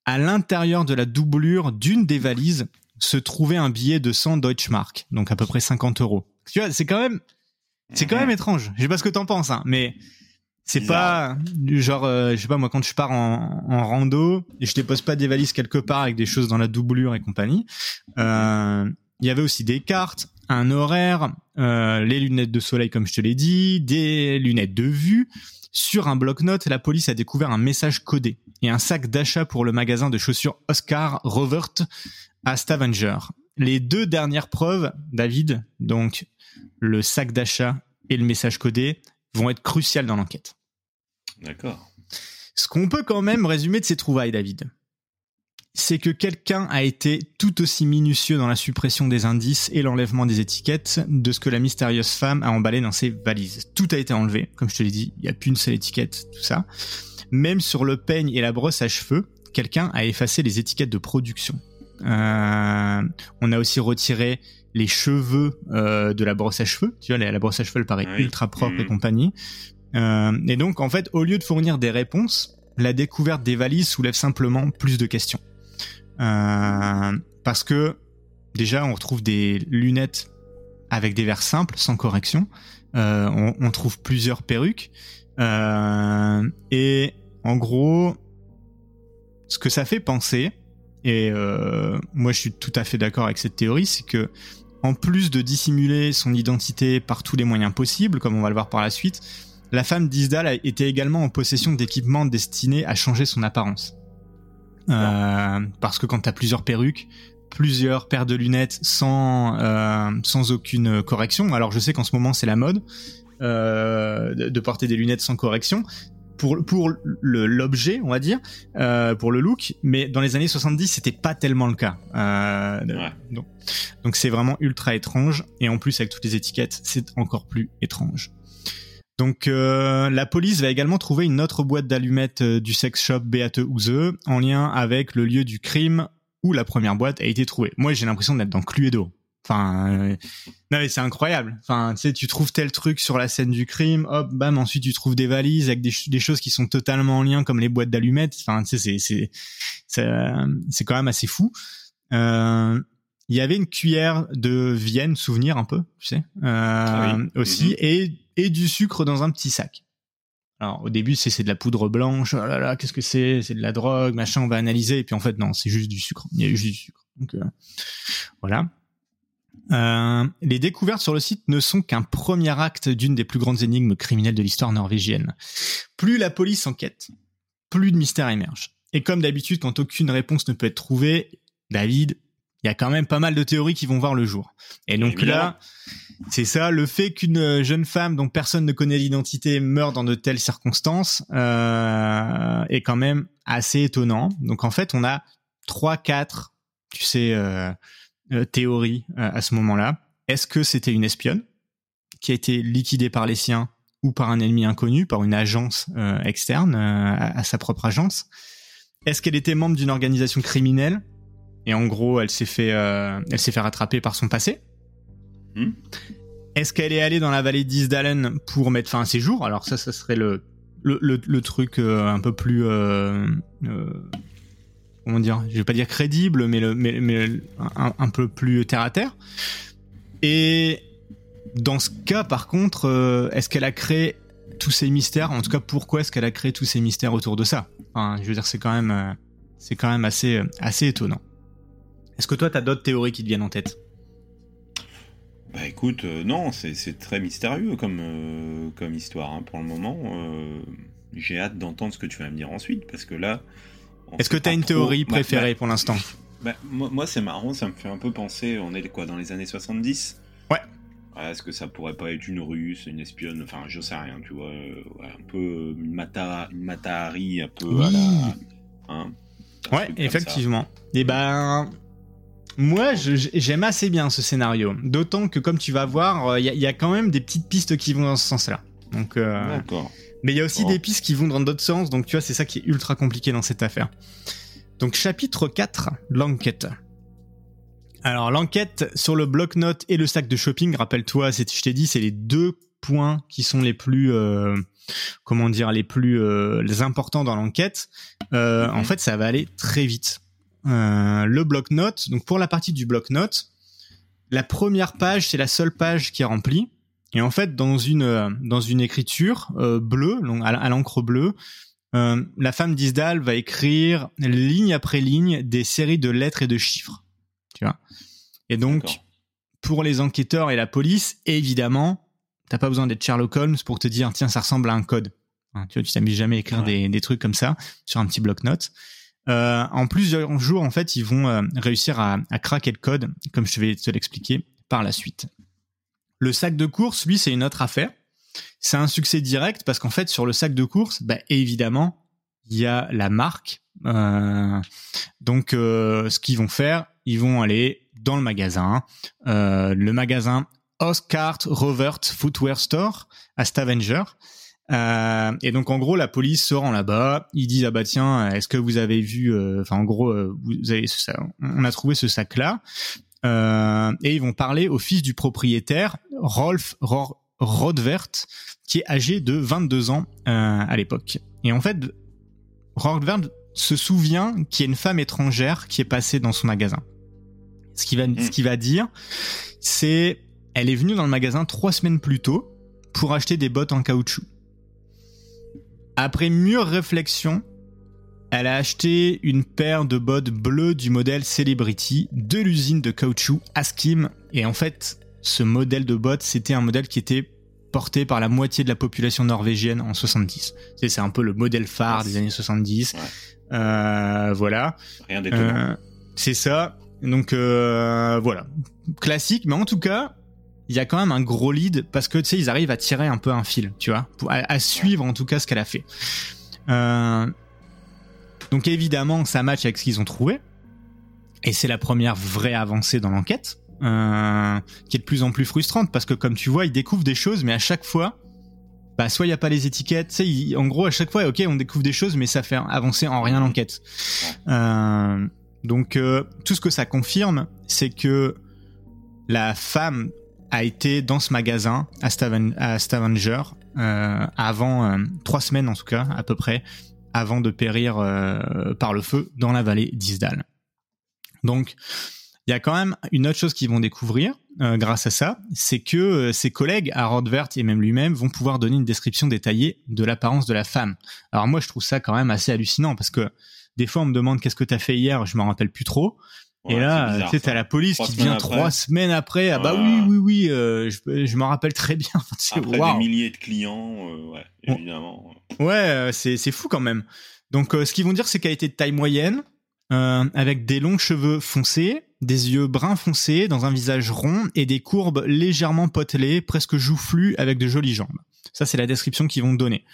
À l'intérieur de la doublure d'une des valises se trouvait un billet de 100 Deutschmark, donc à peu près 50 euros. Tu vois, c'est quand même, c'est quand même étrange. Je sais pas ce que t'en penses, hein, mais c'est pas du genre, euh, je sais pas moi, quand je pars en, en rando et je dépose pas des valises quelque part avec des choses dans la doublure et compagnie. Euh, il y avait aussi des cartes, un horaire, euh, les lunettes de soleil comme je te l'ai dit, des lunettes de vue. Sur un bloc-notes, la police a découvert un message codé et un sac d'achat pour le magasin de chaussures Oscar Rovert à Stavanger. Les deux dernières preuves, David, donc le sac d'achat et le message codé, vont être cruciales dans l'enquête. D'accord. Ce qu'on peut quand même résumer de ces trouvailles, David, c'est que quelqu'un a été tout aussi minutieux dans la suppression des indices et l'enlèvement des étiquettes de ce que la mystérieuse femme a emballé dans ses valises. Tout a été enlevé, comme je te l'ai dit, il n'y a plus une seule étiquette, tout ça. Même sur le peigne et la brosse à cheveux, quelqu'un a effacé les étiquettes de production. Euh, on a aussi retiré les cheveux euh, de la brosse à cheveux. Tu vois, la, brosse à cheveux, elle paraît ultra propre et mmh. compagnie. Euh, et donc, en fait, au lieu de fournir des réponses, la découverte des valises soulève simplement plus de questions. Euh, parce que, déjà, on retrouve des lunettes avec des verres simples, sans correction. Euh, on, trouve plusieurs perruques. Et en gros, ce que ça fait penser, et moi je suis tout à fait d'accord avec cette théorie, c'est que en plus de dissimuler son identité par tous les moyens possibles, comme on va le voir par la suite, la femme d'Isdal était également en possession d'équipements destinés à changer son apparence. Euh, parce que quand tu as plusieurs perruques, plusieurs paires de lunettes sans euh, sans aucune correction. Alors je sais qu'en ce moment c'est la mode euh, de porter des lunettes sans correction, pour pour l'objet, on va dire, euh, pour le look, mais dans les années 70, c'était pas tellement le cas. Euh, donc c'est vraiment ultra étrange et en plus avec toutes les étiquettes, c'est encore plus étrange. Donc euh, la police va également trouver une autre boîte d'allumettes euh, du sex shop Beate Ouse en lien avec le lieu du crime où la première boîte a été trouvée. Moi, j'ai l'impression d'être dans Cluedo. Enfin, euh, non mais c'est incroyable. Enfin, tu sais, tu trouves tel truc sur la scène du crime, hop, bam, ensuite tu trouves des valises avec des, des choses qui sont totalement en lien, comme les boîtes d'allumettes. Enfin, tu sais, c'est c'est c'est quand même assez fou. Euh, il y avait une cuillère de Vienne, souvenir un peu, tu sais, euh, ah aussi, mm-hmm. et et du sucre dans un petit sac. Alors au début c'est de la poudre blanche, oh là là qu'est-ce que c'est C'est de la drogue, machin, on va analyser et puis en fait non c'est juste du sucre. Il y a juste du sucre. Donc euh, voilà. Euh, les découvertes sur le site ne sont qu'un premier acte d'une des plus grandes énigmes criminelles de l'histoire norvégienne. Plus la police enquête, plus de mystères émergent. Et comme d'habitude, quand aucune réponse ne peut être trouvée, David, il y a quand même pas mal de théories qui vont voir le jour. Et donc là, c'est ça, le fait qu'une jeune femme dont personne ne connaît l'identité meure dans de telles circonstances euh, est quand même assez étonnant. Donc en fait, on a trois, quatre, tu sais, euh, euh, théories euh, à ce moment-là. Est-ce que c'était une espionne qui a été liquidée par les siens ou par un ennemi inconnu, par une agence euh, externe à, sa propre agence? Est-ce qu'elle était membre d'une organisation criminelle et en gros elle s'est fait, elle s'est fait rattraper par son passé Hmm. Est-ce qu'elle est allée dans la vallée d'Isdalen pour mettre fin à ses jours? Alors ça, ça serait le, le, le, truc euh, un peu plus... Euh, euh, comment dire? Je vais pas dire crédible, mais, le, mais, mais un, peu plus terre-à-terre. Et dans ce cas, par contre, est-ce qu'elle a créé tous ces mystères? En tout cas, pourquoi est-ce qu'elle a créé tous ces mystères autour de ça? Enfin, Je veux dire, c'est quand même, c'est quand même assez, assez étonnant. Est-ce que toi, tu as d'autres théories qui te viennent en tête? Bah écoute, euh, non, c'est très mystérieux comme, euh, comme histoire hein, pour le moment. Euh, j'ai hâte d'entendre ce que tu vas me dire ensuite, parce que là... Est-ce que tu as une théorie préférée pour l'instant? bah, Moi, c'est marrant, ça me fait un peu penser, on est quoi, dans les années 70 Ouais. Est-ce que ça pourrait pas être une russe, une espionne, enfin je sais rien, tu vois, un peu une, mata, une matahari, un peu à la... Hein, ouais, effectivement. Et eh ben, moi, j'aime assez bien ce scénario. D'autant que, comme tu vas voir, il euh, y, a quand même des petites pistes qui vont dans ce sens-là. Donc, euh, Mais il y a aussi des pistes qui vont dans d'autres sens. Donc, tu vois, c'est ça qui est ultra compliqué dans cette affaire. Donc, chapitre 4, l'enquête. Alors, l'enquête sur le bloc-notes et le sac de shopping, rappelle-toi, je t'ai dit, c'est les deux points qui sont les plus, euh, comment dire, les plus les importants dans l'enquête. En mhm. fait, ça va aller très vite. Euh, le bloc-notes. Donc pour la partie du bloc-notes, la première page, c'est la seule page qui est remplie. Et en fait, dans une euh, dans une écriture euh, bleue, à, l'encre bleue, la femme d'Isdal va écrire ligne après ligne des séries de lettres et de chiffres. Tu vois? Et donc, pour les enquêteurs et la police, évidemment, t'as pas besoin d'être Sherlock Holmes pour te dire tiens ça ressemble à un code. Hein, tu vois, tu t'amuses jamais à écrire des, des trucs comme ça sur un petit bloc-notes. Euh, en plusieurs jours, en fait, ils vont euh, réussir à, à, craquer le code, comme je vais te l'expliquer par la suite. Le sac de course, lui, c'est une autre affaire. C'est un succès direct parce qu'en fait, sur le sac de course, bah, évidemment, il y a la marque. Euh, donc, ce qu'ils vont faire, ils vont aller dans le magasin, le magasin Oscar Rovert Footwear Store à Stavanger. Euh, et donc en gros la police se rend là-bas, ils disent ah bah tiens est-ce que vous avez vu euh, enfin en gros euh, vous avez on a trouvé ce sac là et ils vont parler au fils du propriétaire Rolf Rodvert qui est âgé de 22 ans à l'époque. Et en fait Rodvert se souvient qu'il y a une femme étrangère qui est passée dans son magasin. Ce qu'il va ce qu'il va dire c'est elle est venue dans le magasin trois semaines plus tôt pour acheter des bottes en caoutchouc après mûre réflexion, elle a acheté une paire de bottes bleues du modèle Celebrity de l'usine de caoutchouc Askim. Et en fait, ce modèle de bottes, c'était un modèle qui était porté par la moitié de la population norvégienne en 70. C'est un peu le modèle phare des années 70. Euh, voilà. Rien d'étonnant. Euh, c'est ça. Donc euh, voilà, classique, mais en tout cas, il y a quand même un gros lead parce que tu sais ils arrivent à tirer un peu un fil, tu vois, à, suivre en tout cas ce qu'elle a fait. Euh, donc évidemment ça match avec ce qu'ils ont trouvé et c'est la première vraie avancée dans l'enquête euh, qui est de plus en plus frustrante parce que comme tu vois ils découvrent des choses mais à chaque fois bah soit il y a pas les étiquettes, tu sais en gros à chaque fois ok on découvre des choses mais ça fait avancer en rien l'enquête. Euh, donc tout ce que ça confirme c'est que la femme a été dans ce magasin à, Stavanger euh, avant euh, trois semaines en tout cas à peu près avant de périr euh, par le feu dans la vallée d'Isdal. Donc il y a quand même une autre chose qu'ils vont découvrir grâce à ça, c'est que ses collègues à Rodvert et même lui-même vont pouvoir donner une description détaillée de l'apparence de la femme. Alors moi, je trouve ça quand même assez hallucinant parce que des fois, on me demande qu'est-ce que t'as fait hier, je m'en rappelle plus trop. Et là, tu sais, t'as la police qui vient trois semaines après. Ah bah oui, oui, oui, euh, je, je m'en rappelle très bien. après des milliers de clients, ouais, évidemment. Ouais, c'est c'est fou quand même. Donc, ce qu'ils vont dire, c'est qu'elle était de taille moyenne, avec des longs cheveux foncés, des yeux bruns foncés, dans un visage rond et des courbes légèrement potelées, presque joufflues avec de jolies jambes. Ça, c'est la description qu'ils vont donner.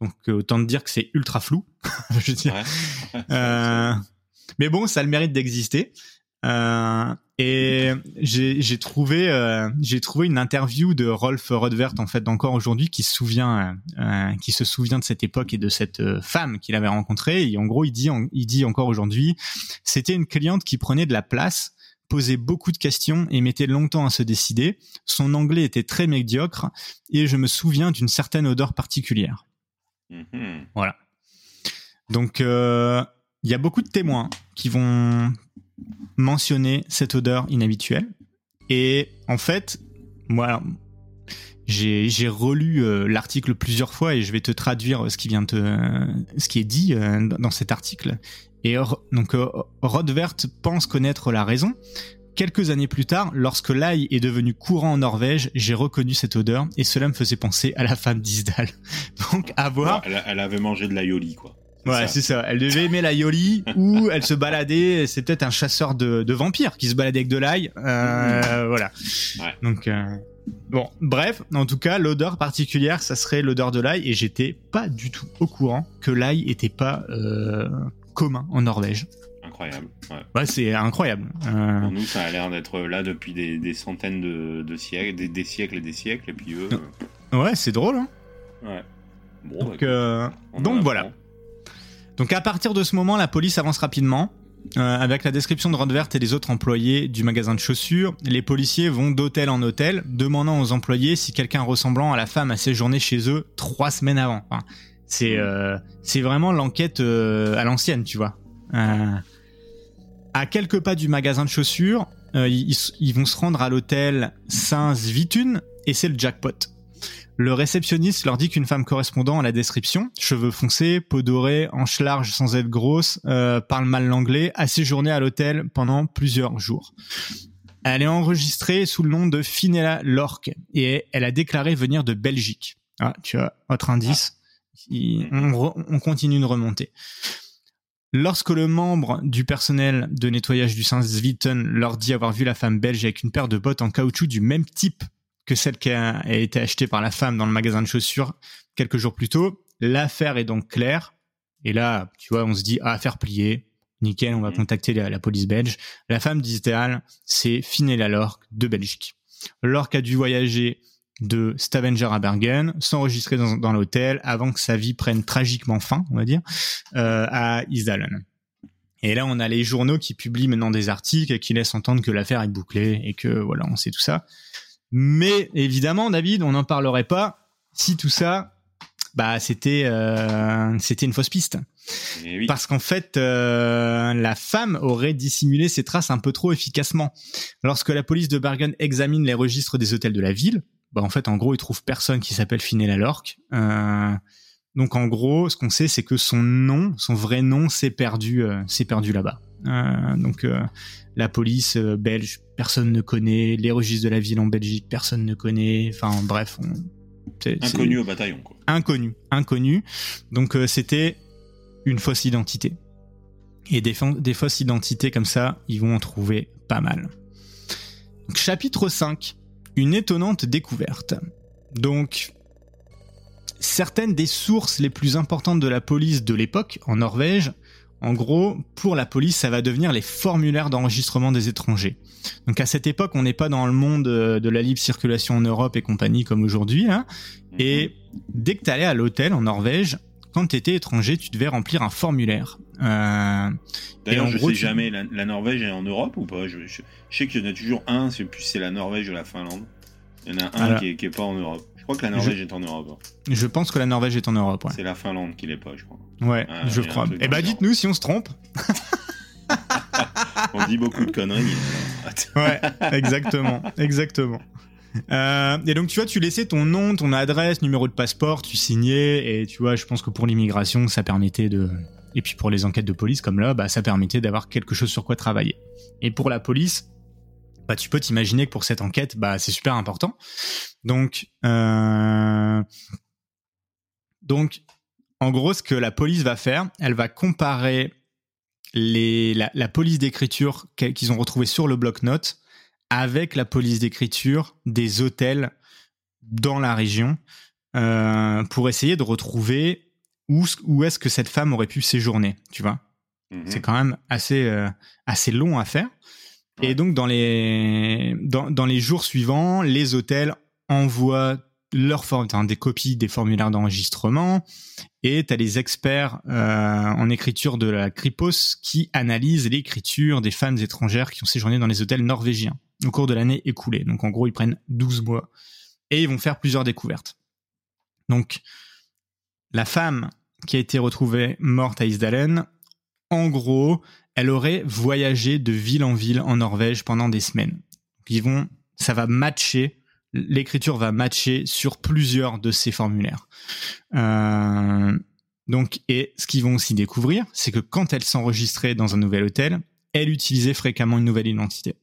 Donc euh, autant te dire que c'est ultra flou. je euh, mais bon, ça a le mérite d'exister. Euh, et j'ai trouvé j'ai trouvé une interview de Rolf Rodvert en fait d'encore aujourd'hui qui se souvient qui se souvient de cette époque et de cette femme qu'il avait rencontrée et en gros il dit il dit encore aujourd'hui c'était une cliente qui prenait de la place posait beaucoup de questions et mettait longtemps à se décider. Son anglais était très médiocre et je me souviens d'une certaine odeur particulière. Mm-hmm. Voilà. Donc, euh, il y a beaucoup de témoins qui vont mentionner cette odeur inhabituelle. Et en fait, moi, j'ai relu euh, l'article plusieurs fois et je vais te traduire ce qui vient te, ce qui est dit euh, dans cet article. Et donc Rodvert pense connaître la raison. Quelques années plus tard, lorsque l'ail est devenu courant en Norvège, j'ai reconnu cette odeur et cela me faisait penser à la femme d'Isdal. Donc à voir. elle, avait mangé de l'aioli quoi. Ouais, c'est ça. Elle devait aimer l'aioli ou elle se baladait. C'est peut-être un chasseur de, vampires qui se baladait avec de l'ail. Euh, voilà. Donc euh, bon, bref. En tout cas, l'odeur particulière, ça serait l'odeur de l'ail et j'étais pas du tout au courant que l'ail était pas euh, commun en Norvège. Incroyable. Ouais, c'est incroyable. Euh, Pour nous, ça a l'air d'être là depuis des, centaines de, siècles, des, siècles et des siècles, et puis eux. Euh, ouais, c'est drôle. Hein ouais. donc, bah, donc voilà. Donc à partir de ce moment, la police avance rapidement. avec la description de Rodvert et les autres employés du magasin de chaussures, les policiers vont d'hôtel en hôtel, demandant aux employés si quelqu'un ressemblant à la femme a séjourné chez eux trois semaines avant. C'est euh, c'est vraiment l'enquête euh, à l'ancienne, tu vois. Euh, à quelques pas du magasin de chaussures, ils, ils, vont se rendre à l'hôtel Saint-Svitun et c'est le jackpot. Le réceptionniste leur dit qu'une femme correspondant à la description, cheveux foncés, peau dorée, hanches larges sans être grosse, parle mal l'anglais, a séjourné à l'hôtel pendant plusieurs jours. Elle est enregistrée sous le nom de Finella Lorque et elle a déclaré venir de Belgique. Ah, tu as autre indice on, continue de remonter. Lorsque le membre du personnel de nettoyage du Saint-Svitten leur dit avoir vu la femme belge avec une paire de bottes en caoutchouc du même type que celle qui a été achetée par la femme dans le magasin de chaussures quelques jours plus tôt, l'affaire est donc claire. Et là, tu vois, on se dit, ah, affaire pliée, nickel, on va mm. contacter la, police belge. La femme d'Israël, c'est Finella Lorque de Belgique. Lorque a dû voyager de Stavanger à Bergen, s'enregistrer dans, l'hôtel avant que sa vie prenne tragiquement fin, on va dire, euh, à Isdalen. Et là, on a les journaux qui publient maintenant des articles et qui laissent entendre que l'affaire est bouclée et que voilà, on sait tout ça. Mais évidemment, David, on n'en parlerait pas si tout ça, bah, c'était euh, c'était une fausse piste. Eh Parce qu'en fait, euh, la femme aurait dissimulé ses traces un peu trop efficacement. Lorsque la police de Bergen examine les registres des hôtels de la ville, bah en fait en gros il trouve personne qui s'appelle Finella Lorque. Euh, donc en gros ce qu'on sait c'est que son nom, son vrai nom s'est perdu, euh, s'est perdu là-bas. Euh, donc euh, la police belge, personne ne connaît. Les registres de la ville en Belgique, personne ne connaît. Enfin bref, on, inconnu au bataillon. Quoi. Inconnu, inconnu. Donc c'était une fausse identité. Et des, des fausses identités comme ça, ils vont en trouver pas mal. Donc, chapitre 5 une étonnante découverte. Donc, certaines des sources les plus importantes de la police de l'époque, en Norvège, en gros, pour la police, ça va devenir les formulaires d'enregistrement des étrangers. Donc à cette époque, on n'est pas dans le monde euh, de la libre circulation en Europe et compagnie comme aujourd'hui. Hein. Et dès que tu allais à l'hôtel en Norvège, quand tu étais étranger, tu devais remplir un formulaire. Euh, D'ailleurs, je sais jamais, la, Norvège est en Europe ou pas? Je, sais qu'il y en a toujours un, c'est plus c'est la Norvège ou la Finlande. Il y en a un qui, est, pas en Europe. Je crois que la Norvège est en Europe. Hein. Je pense que la Norvège est en Europe, ouais. C'est la Finlande qui l'est pas, je crois. Ouais, ah, je crois. Eh bah dites-nous si on se trompe. on dit beaucoup de conneries. ouais, exactement, exactement. Euh, et donc tu vois, tu laissais ton nom, ton adresse, numéro de passeport, tu signais et tu vois, je pense que pour l'immigration, ça permettait de et puis pour les enquêtes de police comme là, bah ça permettait d'avoir quelque chose sur quoi travailler. Et pour la police, bah tu peux t'imaginer que pour cette enquête, bah c'est super important. Donc euh, donc en gros, ce que la police va faire, elle va comparer les, la, la police d'écriture qu'ils ont retrouvée sur le bloc-notes avec la police d'écriture des hôtels dans la région euh, pour essayer de retrouver où, où est-ce que cette femme aurait pu séjourner, tu vois. Mhm. C'est quand même assez, euh, assez long à faire. Et donc, dans les, dans, dans, les jours suivants, les hôtels envoient leur des copies des formulaires d'enregistrement et tu as les experts euh, en écriture de la Cripos qui analysent l'écriture des femmes étrangères qui ont séjourné dans les hôtels norvégiens au cours de l'année écoulée. Donc en gros, ils prennent 12 mois et ils vont faire plusieurs découvertes. Donc la femme qui a été retrouvée morte à Isdalen, en gros, elle aurait voyagé de ville en ville en Norvège pendant des semaines. Ils vont, ça va matcher, l'écriture va matcher sur plusieurs de ces formulaires. Euh, donc, et ce qu'ils vont aussi découvrir, c'est que quand elle s'enregistrait dans un nouvel hôtel, elle utilisait fréquemment une nouvelle identité.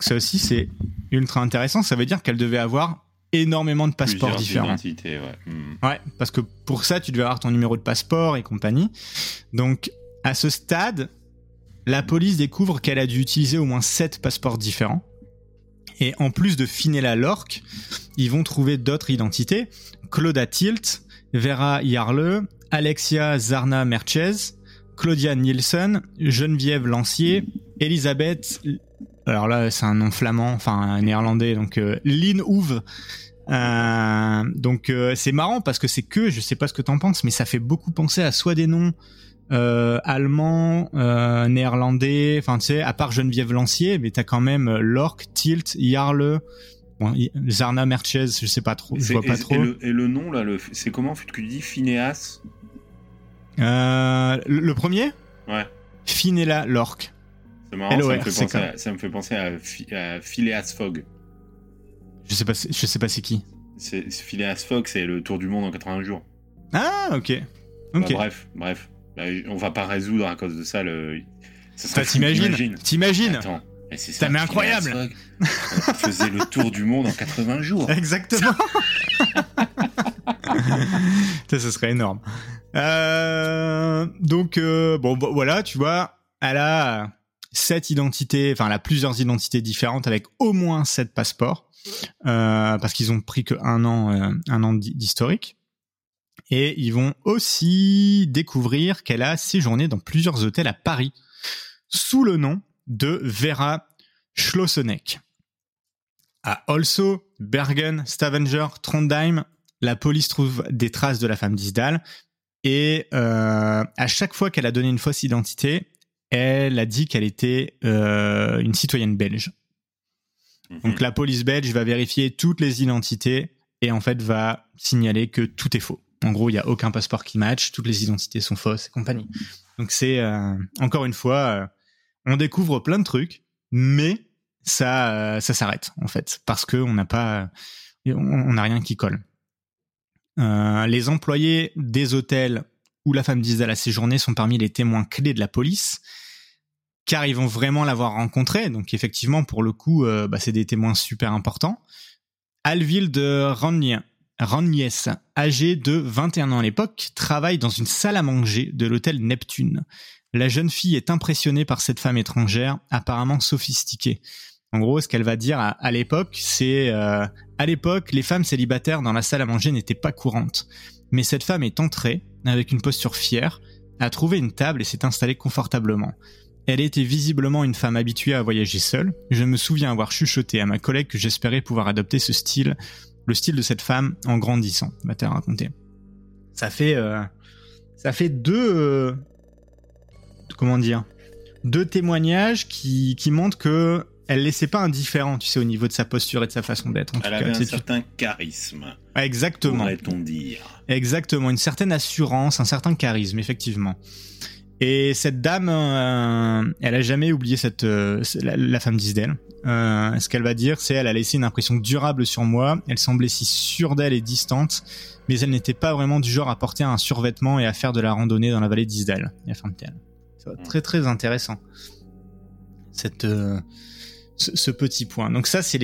Ça aussi, c'est ultra intéressant. Ça veut dire qu'elle devait avoir énormément de passeports différents. Ouais. Hmm. ouais, parce que pour ça, tu devais avoir ton numéro de passeport et compagnie. Donc, à ce stade, la police découvre qu'elle a dû utiliser au moins 7 passeports différents. Et en plus de Finella Lorque, ils vont trouver d'autres identités. Claudia Tilt, Vera Jarle, Alexia Zarna Merchez, Claudia Nielsen, Geneviève Lancier, Elisabeth alors là c'est un nom flamand, enfin néerlandais, donc euh, Lin Ouve. Euh, donc euh, c'est marrant parce que c'est que, je sais pas ce que t'en penses, mais ça fait beaucoup penser à soit des noms euh, allemands, euh, néerlandais, enfin tu sais, à part Geneviève Lancier, mais t'as quand même Lork, Tilt, Jarle, bon, Zarna Merchez, je sais pas trop, je vois pas trop. Et le, nom là, c'est comment tu dis Phineas? Le, le, premier? Ouais. Finella Lork. C'est marrant, ça, me fait penser à, ça me fait penser à, Phileas Fogg. Je sais pas, je sais pas c'est qui. C'est Phileas Fogg, c'est le tour du monde en 80 jours. Ah, ok. bref, bref. Bah, on va pas résoudre à cause de ça le. Ça t'imagines T'imagines Attends. C'est ça, mais incroyable On faisait le tour du monde en 80 jours. Exactement Ça, ce serait énorme. Euh, donc, euh, bon, voilà, tu vois, elle a sept identités, enfin, elle a plusieurs identités différentes avec au moins sept passeports, euh, parce qu'ils ont pris que un an, euh, un an d'historique. Et ils vont aussi découvrir qu'elle a séjourné dans plusieurs hôtels à Paris, sous le nom de Vera Schlosseneck. À Also, Bergen, Stavanger, Trondheim, la police trouve des traces de la femme d'Isdal. Et euh, à chaque fois qu'elle a donné une fausse identité, elle a dit qu'elle était euh, une citoyenne belge. Mhm. Donc la police belge va vérifier toutes les identités et en fait va signaler que tout est faux. En gros, il n'y a aucun passeport qui match, toutes les identités sont fausses et compagnie. Donc c'est euh, encore une fois, euh, on découvre plein de trucs, mais ça, ça s'arrête en fait parce que on n'a pas, on n'a rien qui colle. les employés des hôtels où la femme d'Isdal a séjourné sont parmi les témoins clés de la police, car ils vont vraiment l'avoir rencontrée. Donc effectivement, pour le coup, euh, bah, c'est des témoins super importants. Alville de Rannies, âgée de 21 ans à l'époque, travaille dans une salle à manger de l'hôtel Neptune. La jeune fille est impressionnée par cette femme étrangère, apparemment sophistiquée. En gros, ce qu'elle va dire à, l'époque, c'est euh, à l'époque, les femmes célibataires dans la salle à manger n'étaient pas courantes. Mais cette femme est entrée, avec une posture fière, a trouvé une table et s'est installée confortablement. Elle était visiblement une femme habituée à voyager seule. Je me souviens avoir chuchoté à ma collègue que j'espérais pouvoir adopter ce style, le style de cette femme en grandissant, m'a-t-elle raconté. Ça fait, euh, ça fait deux, euh, comment dire, deux témoignages qui, qui montrent que elle laissait pas indifférent, tu sais, au niveau de sa posture et de sa façon d'être. Elle avait un certain charisme. Exactement. Pourrait-on dire. Exactement, une certaine assurance, un certain charisme, effectivement. Et cette dame, euh, elle a jamais oublié cette euh, la, femme d'Isdale. Euh, ce qu'elle va dire, c'est elle a laissé une impression durable sur moi. Elle semblait si sûre d'elle et distante, mais elle n'était pas vraiment du genre à porter un survêtement et à faire de la randonnée dans la vallée d'Isdale. C'est très très intéressant. Euh, ce, petit point. Donc ça, c'est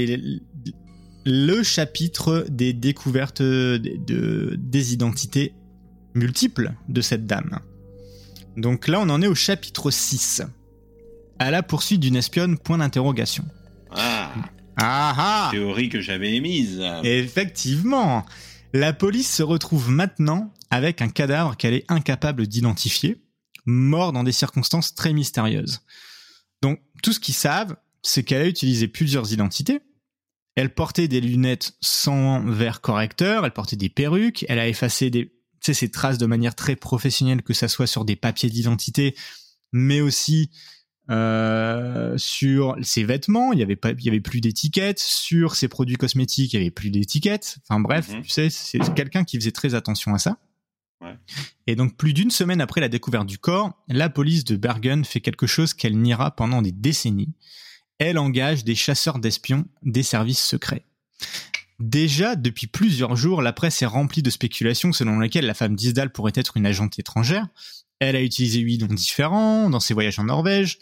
le chapitre des découvertes de, des identités multiples de cette dame. Donc là, on en est au chapitre 6. À la poursuite d'une espionne, point d'interrogation. Ah, ah, Théorie que j'avais émise. Effectivement. La police se retrouve maintenant avec un cadavre qu'elle est incapable d'identifier, mort dans des circonstances très mystérieuses. Donc, tout ce qu'ils savent, c'est qu'elle a utilisé plusieurs identités. Elle portait des lunettes sans verre correcteur, elle portait des perruques, elle a effacé des, ces traces de manière très professionnelle, que ça soit sur des papiers d'identité, mais aussi euh, sur ses vêtements, il y avait pas, il y avait plus d'étiquettes. Sur ses produits cosmétiques, il y avait plus d'étiquettes. Enfin bref, mhm. tu sais, c'est quelqu'un qui faisait très attention à ça. Et donc plus d'une semaine après la découverte du corps, la police de Bergen fait quelque chose qu'elle niera pendant des décennies. Elle engage des chasseurs d'espions des services secrets. Déjà, depuis plusieurs jours, la presse est remplie de spéculations selon lesquelles la femme d'Isdal pourrait être une agente étrangère. Elle a utilisé huit noms différents dans ses voyages en Norvège,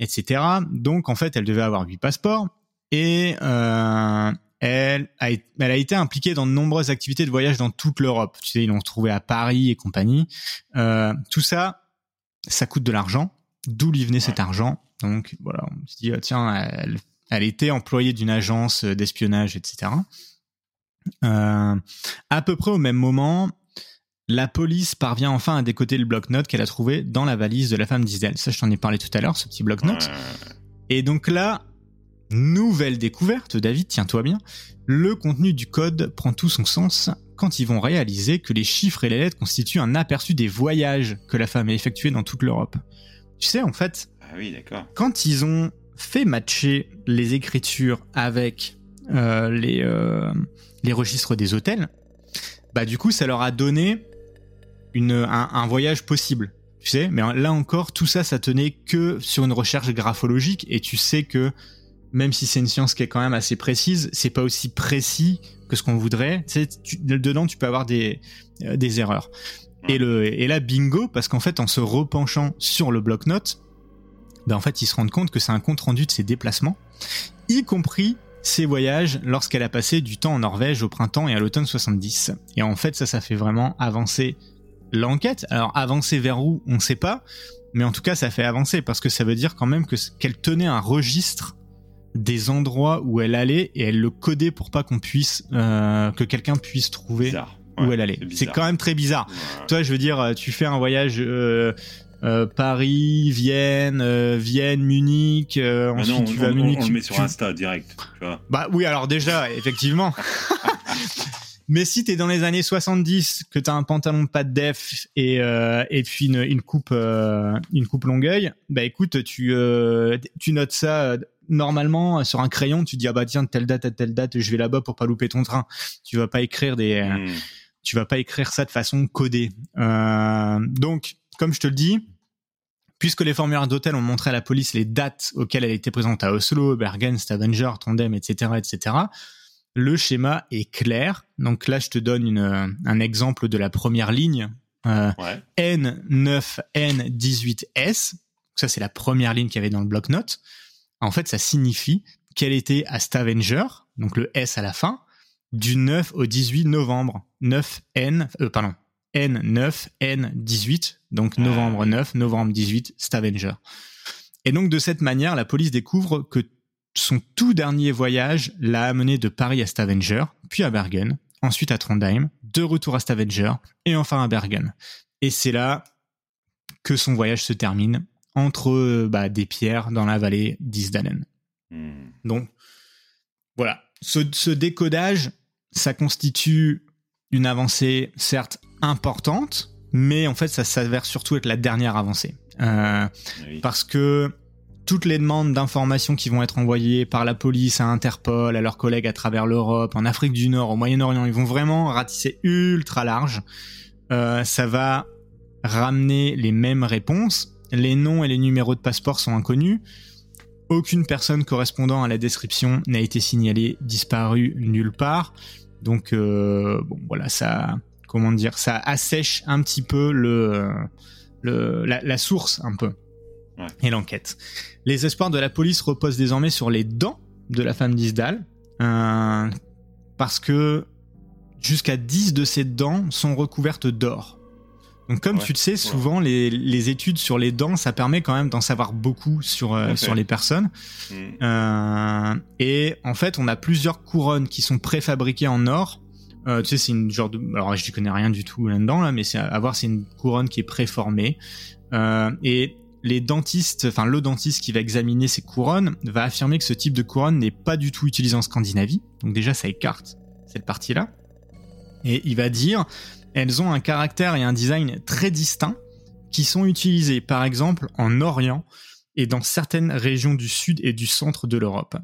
etc. Donc, en fait, elle devait avoir huit passeports. Et euh, elle, a, elle a été impliquée dans de nombreuses activités de voyage dans toute l'Europe. Tu sais, ils l'ont trouvée à Paris et compagnie. Euh, tout ça, ça coûte de l'argent. D'où lui venait cet argent? Donc, voilà, on se dit, ah, tiens, elle, elle était employée d'une agence d'espionnage, etc. Euh, à peu près au même moment, la police parvient enfin à décoder le bloc-notes qu'elle a trouvé dans la valise de la femme d'Isdale. Ça, je t'en ai parlé tout à l'heure, ce petit bloc-notes. Et donc là, nouvelle découverte, David, tiens-toi bien. Le contenu du code prend tout son sens quand ils vont réaliser que les chiffres et les lettres constituent un aperçu des voyages que la femme a effectués dans toute l'Europe. Tu sais, en fait, ah oui, d'accord. quand ils ont fait matcher les écritures avec euh, les, euh, les registres des hôtels, bah du coup ça leur a donné une, un, voyage possible. Tu sais, mais là encore, tout ça, ça tenait que sur une recherche graphologique, et tu sais que même si c'est une science qui est quand même assez précise, c'est pas aussi précis que ce qu'on voudrait. Tu dedans, tu peux avoir des, euh, des erreurs. Et, le, et là, bingo, parce qu'en fait, en se repenchant sur le bloc-notes, ben en fait, ils se rendent compte que c'est un compte rendu de ses déplacements, y compris ses voyages lorsqu'elle a passé du temps en Norvège au printemps et à l'automne 70. Et en fait, ça, ça fait vraiment avancer l'enquête. Alors, avancer vers où, on ne sait pas, mais en tout cas, ça fait avancer parce que ça veut dire quand même que qu'elle tenait un registre des endroits où elle allait et elle le codait pour pas qu'on puisse euh, que quelqu'un puisse trouver où elle allait. C'est quand même très bizarre. Toi, je veux dire, tu fais un voyage euh, euh, Paris, Vienne, euh, Vienne, Munich. Euh, ah ensuite, tu vas à Munich. On, le met sur Insta direct. Tu vois. Bah oui, alors déjà, effectivement. Mais si t'es dans les années 70, que t'as un pantalon de de def et et puis une, une coupe une coupe longueuil, bah écoute, tu tu notes ça normalement sur un crayon, tu dis ah bah tiens telle date à telle date, je vais là-bas pour pas louper ton train. Tu vas pas écrire des hmm. tu vas pas écrire ça de façon codée. donc comme je te le dis, puisque les formulaires d'hôtel ont montré à la police les dates auxquelles elle était présente à Oslo, Bergen, Stavanger, Trondheim, etc., etc., le schéma est clair. Donc là, je te donne un exemple de la première ligne. Euh, N9N18S. Ça, c'est la première ligne qu'il y avait dans le bloc-notes. En fait, ça signifie qu'elle était à Stavanger, donc le S à la fin, du 9 au 18 novembre. 9N, euh, pardon, N9, N18, donc novembre 9, novembre 18, Stavanger. Et donc de cette manière, la police découvre que son tout dernier voyage l'a amené de Paris à Stavanger, puis à Bergen, ensuite à Trondheim, de retour à Stavanger, et enfin à Bergen. Et c'est là que son voyage se termine, entre bah, des pierres dans la vallée d'Isdalen. Hmm. Donc voilà, ce, ce décodage, ça constitue une avancée certes importante, mais en fait ça s'avère surtout être la dernière avancée. Euh, parce que toutes les demandes d'informations qui vont être envoyées par la police à Interpol, à leurs collègues à travers l'Europe, en Afrique du Nord, au Moyen-Orient, ils vont vraiment ratisser ultra large. Euh, ça va ramener les mêmes réponses. Les noms et les numéros de passeport sont inconnus. Aucune personne correspondant à la description n'a été signalée disparue nulle part. Donc euh, bon voilà ça comment dire ça assèche un petit peu la, source un peu et l'enquête. Les espoirs de la police reposent désormais sur les dents de la femme d'Isdal euh, parce que jusqu'à 10 de ces dents sont recouvertes d'or. Donc comme tu le sais, souvent les, études sur les dents, ça permet quand même d'en savoir beaucoup sur euh, sur les personnes. Mm. Euh, et en fait, on a plusieurs couronnes qui sont préfabriquées en or. Euh, tu sais, c'est une genre de, alors je ne connais rien du tout là-dedans là, mais c'est à voir, c'est une couronne qui est préformée. et les dentistes, enfin le dentiste qui va examiner ces couronnes va affirmer que ce type de couronne n'est pas du tout utilisé en Scandinavie. Donc déjà, ça écarte cette partie-là. Et il va dire elles ont un caractère et un design très distincts qui sont utilisés par exemple en Orient et dans certaines régions du sud et du centre de l'Europe.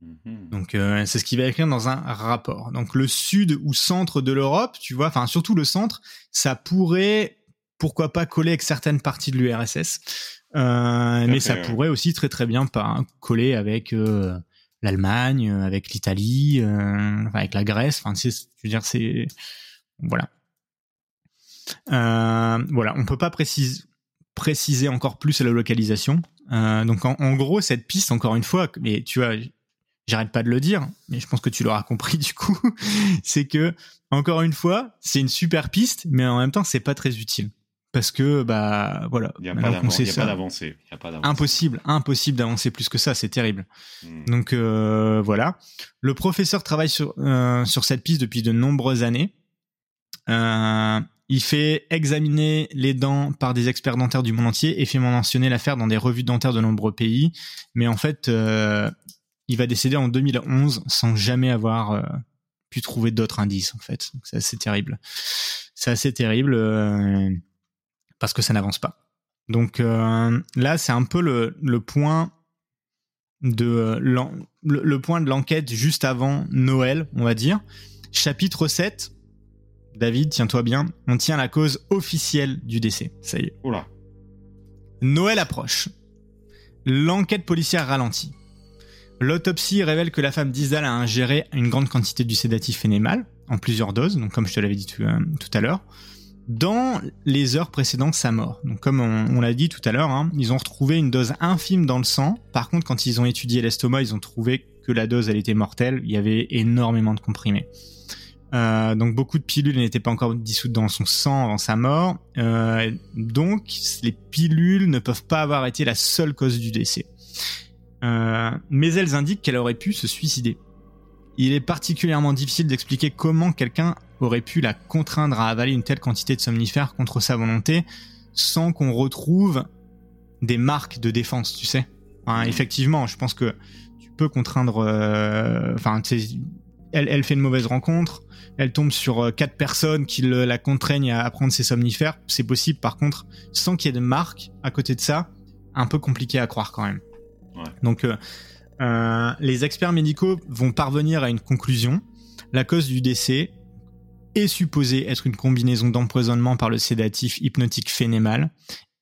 Mhm. Donc euh, c'est ce qu'il va écrire dans un rapport. Donc le sud ou centre de l'Europe, tu vois, enfin surtout le centre, ça pourrait pourquoi pas coller avec certaines parties de l'URSS, euh, mais ça pourrait aussi très très bien pas coller avec euh, l'Allemagne, avec l'Italie, avec la Grèce. Enfin, je veux dire, c'est voilà. Euh, voilà, on peut pas préciser, préciser encore plus la localisation. Euh, donc en, gros, cette piste, encore une fois, mais tu vois, j'arrête pas de le dire, mais je pense que tu l'auras compris du coup, c'est que encore une fois, c'est une super piste, mais en même temps, c'est pas très utile parce que bah voilà. Il n'y a pas d'avancée. Impossible, impossible d'avancer plus que ça, c'est terrible. Hmm. Donc euh, voilà. Le professeur travaille sur sur cette piste depuis de nombreuses années. Euh, il fait examiner les dents par des experts dentaires du monde entier et fait mentionner l'affaire dans des revues dentaires de nombreux pays. Mais en fait, euh, il va décéder en 2011 sans jamais avoir euh, pu trouver d'autres indices. En fait, c'est assez terrible. C'est assez terrible euh, parce que ça n'avance pas. Donc là, c'est un peu le, le point de le, le point de l'enquête juste avant Noël, on va dire. Chapitre 7 David, tiens-toi bien, on tient la cause officielle du décès. Ça y est. Oula. Noël approche. L'enquête policière ralentit. L'autopsie révèle que la femme d'Isdal a ingéré une grande quantité du sédatif phénémal, en plusieurs doses, donc comme je te l'avais dit tout, euh, à l'heure, dans les heures précédant sa mort. Donc comme on, l'a dit tout à l'heure, hein, ils ont retrouvé une dose infime dans le sang. Par contre, quand ils ont étudié l'estomac, ils ont trouvé que la dose, était mortelle. Il y avait énormément de comprimés. Euh, donc beaucoup de pilules n'étaient pas encore dissoutes dans son sang avant sa mort. Euh, donc les pilules ne peuvent pas avoir été la seule cause du décès. Euh, mais elles indiquent qu'elle aurait pu se suicider. Il est particulièrement difficile d'expliquer comment quelqu'un aurait pu la contraindre à avaler une telle quantité de somnifères contre sa volonté sans qu'on retrouve des marques de défense, tu sais. Enfin, effectivement, je pense que tu peux contraindre. Enfin, elle, elle fait une mauvaise rencontre elle tombe sur euh, quatre personnes qui la contraignent à prendre ses somnifères. C'est possible, par contre, sans qu'il y ait de marque à côté de ça, un peu compliqué à croire quand même. Donc, euh, euh, les experts médicaux vont parvenir à une conclusion. La cause du décès est supposée être une combinaison d'empoisonnement par le sédatif hypnotique phénémal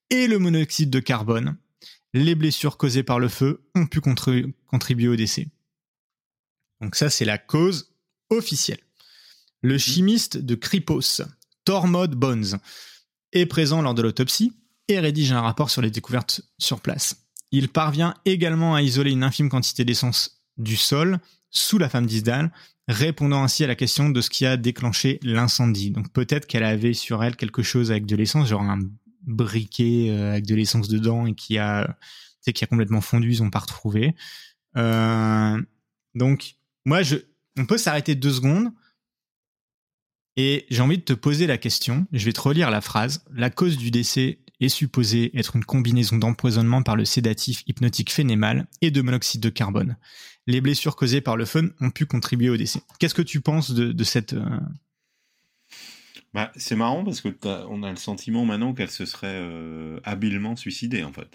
et le monoxyde de carbone. Les blessures causées par le feu ont pu contribuer au décès. Donc ça, c'est la cause officielle. Le mhm. chimiste de Kripos, Tormod Bones, est présent lors de l'autopsie et rédige un rapport sur les découvertes sur place. Il parvient également à isoler une infime quantité d'essence du sol sous la femme d'Isdal, répondant ainsi à la question de ce qui a déclenché l'incendie. Donc peut-être qu'elle avait sur elle quelque chose avec de l'essence, genre un briquet euh, avec de l'essence dedans et qui a, qui a complètement fondu, ils n'ont pas retrouvé. Euh, donc moi, je, on peut s'arrêter deux secondes et j'ai envie de te poser la question, je vais te relire la phrase. La cause du décès est supposée être une combinaison d'empoisonnement par le sédatif hypnotique phénémal et de monoxyde de carbone. Les blessures causées par le fun ont pu contribuer au décès. Qu'est-ce que tu penses de, cette... Euh, bah, c'est marrant parce que on a le sentiment maintenant qu'elle se serait euh, habilement suicidée en fait.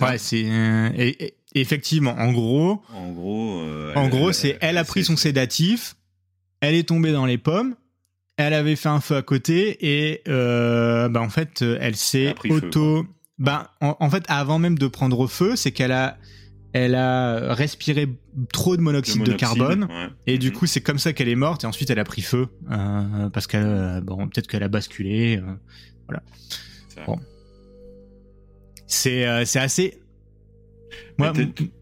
Ouais, c'est euh, effectivement en gros. En gros. en gros, c'est elle a pris son sédatif, elle est tombée dans les pommes, elle avait fait un feu à côté et euh, bah en fait elle s'est auto bah en, fait avant même de prendre feu c'est qu'elle a elle a respiré trop de monoxyde de, carbone. et du mhm. coup c'est comme ça qu'elle est morte. Et ensuite elle a pris feu euh, parce qu'elle bon peut-être qu'elle a basculé euh, voilà. Bon. c'est c'est assez. Moi,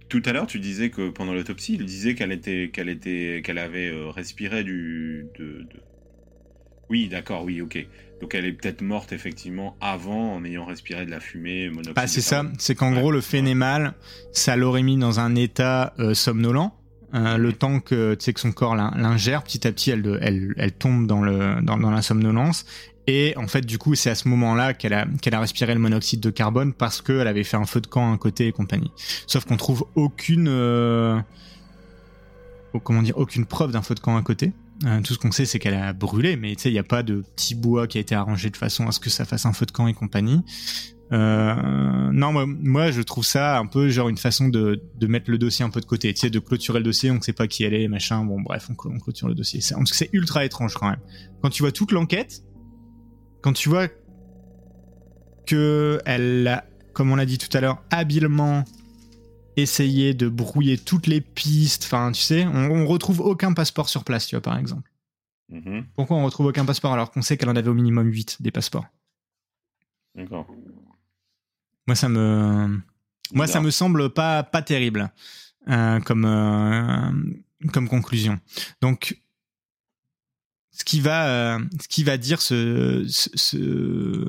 tout à l'heure, tu disais que pendant l'autopsie, il disait qu'elle était, qu'elle était, qu'elle avait respiré du, de, oui, d'accord, oui, ok. Donc elle est peut-être morte effectivement avant en ayant respiré de la fumée monoxyde. Bah, c'est ça, c'est qu'en gros le phénémal, ça l'aurait mis dans un état euh, somnolent. Euh, le temps que que son corps l'ingère, petit à petit, elle, elle, elle tombe dans le dans, dans, la somnolence. Et en fait, du coup, c'est à ce moment-là qu'elle a qu'elle a respiré le monoxyde de carbone parce qu'elle avait fait un feu de camp à un côté et compagnie. Sauf qu'on trouve aucune euh, comment dire aucune preuve d'un feu de camp à côté. Euh, tout ce qu'on sait, c'est qu'elle a brûlé, mais il n'y a pas de petit bois qui a été arrangé de façon à ce que ça fasse un feu de camp et compagnie. Euh, non, moi, je trouve ça un peu genre une façon de, de mettre le dossier un peu de côté, tu sais, de clôturer le dossier, on ne sait pas qui elle est, machin. Bon, bref, on, clôture le dossier. C'est ultra étrange quand même. Quand tu vois toute l'enquête, quand tu vois que elle, comme on l'a dit tout à l'heure, habilement essayer de brouiller toutes les pistes. Enfin, tu sais, on, retrouve aucun passeport sur place, tu vois, par exemple. Mm-hmm. Pourquoi on retrouve aucun passeport alors qu'on sait qu'elle en avait au minimum 8 des passeports? D'accord. Moi, ça me, moi, ça me semble pas pas terrible euh, comme euh, comme conclusion. Donc, ce qui va, euh, ce qui va dire ce, ce ce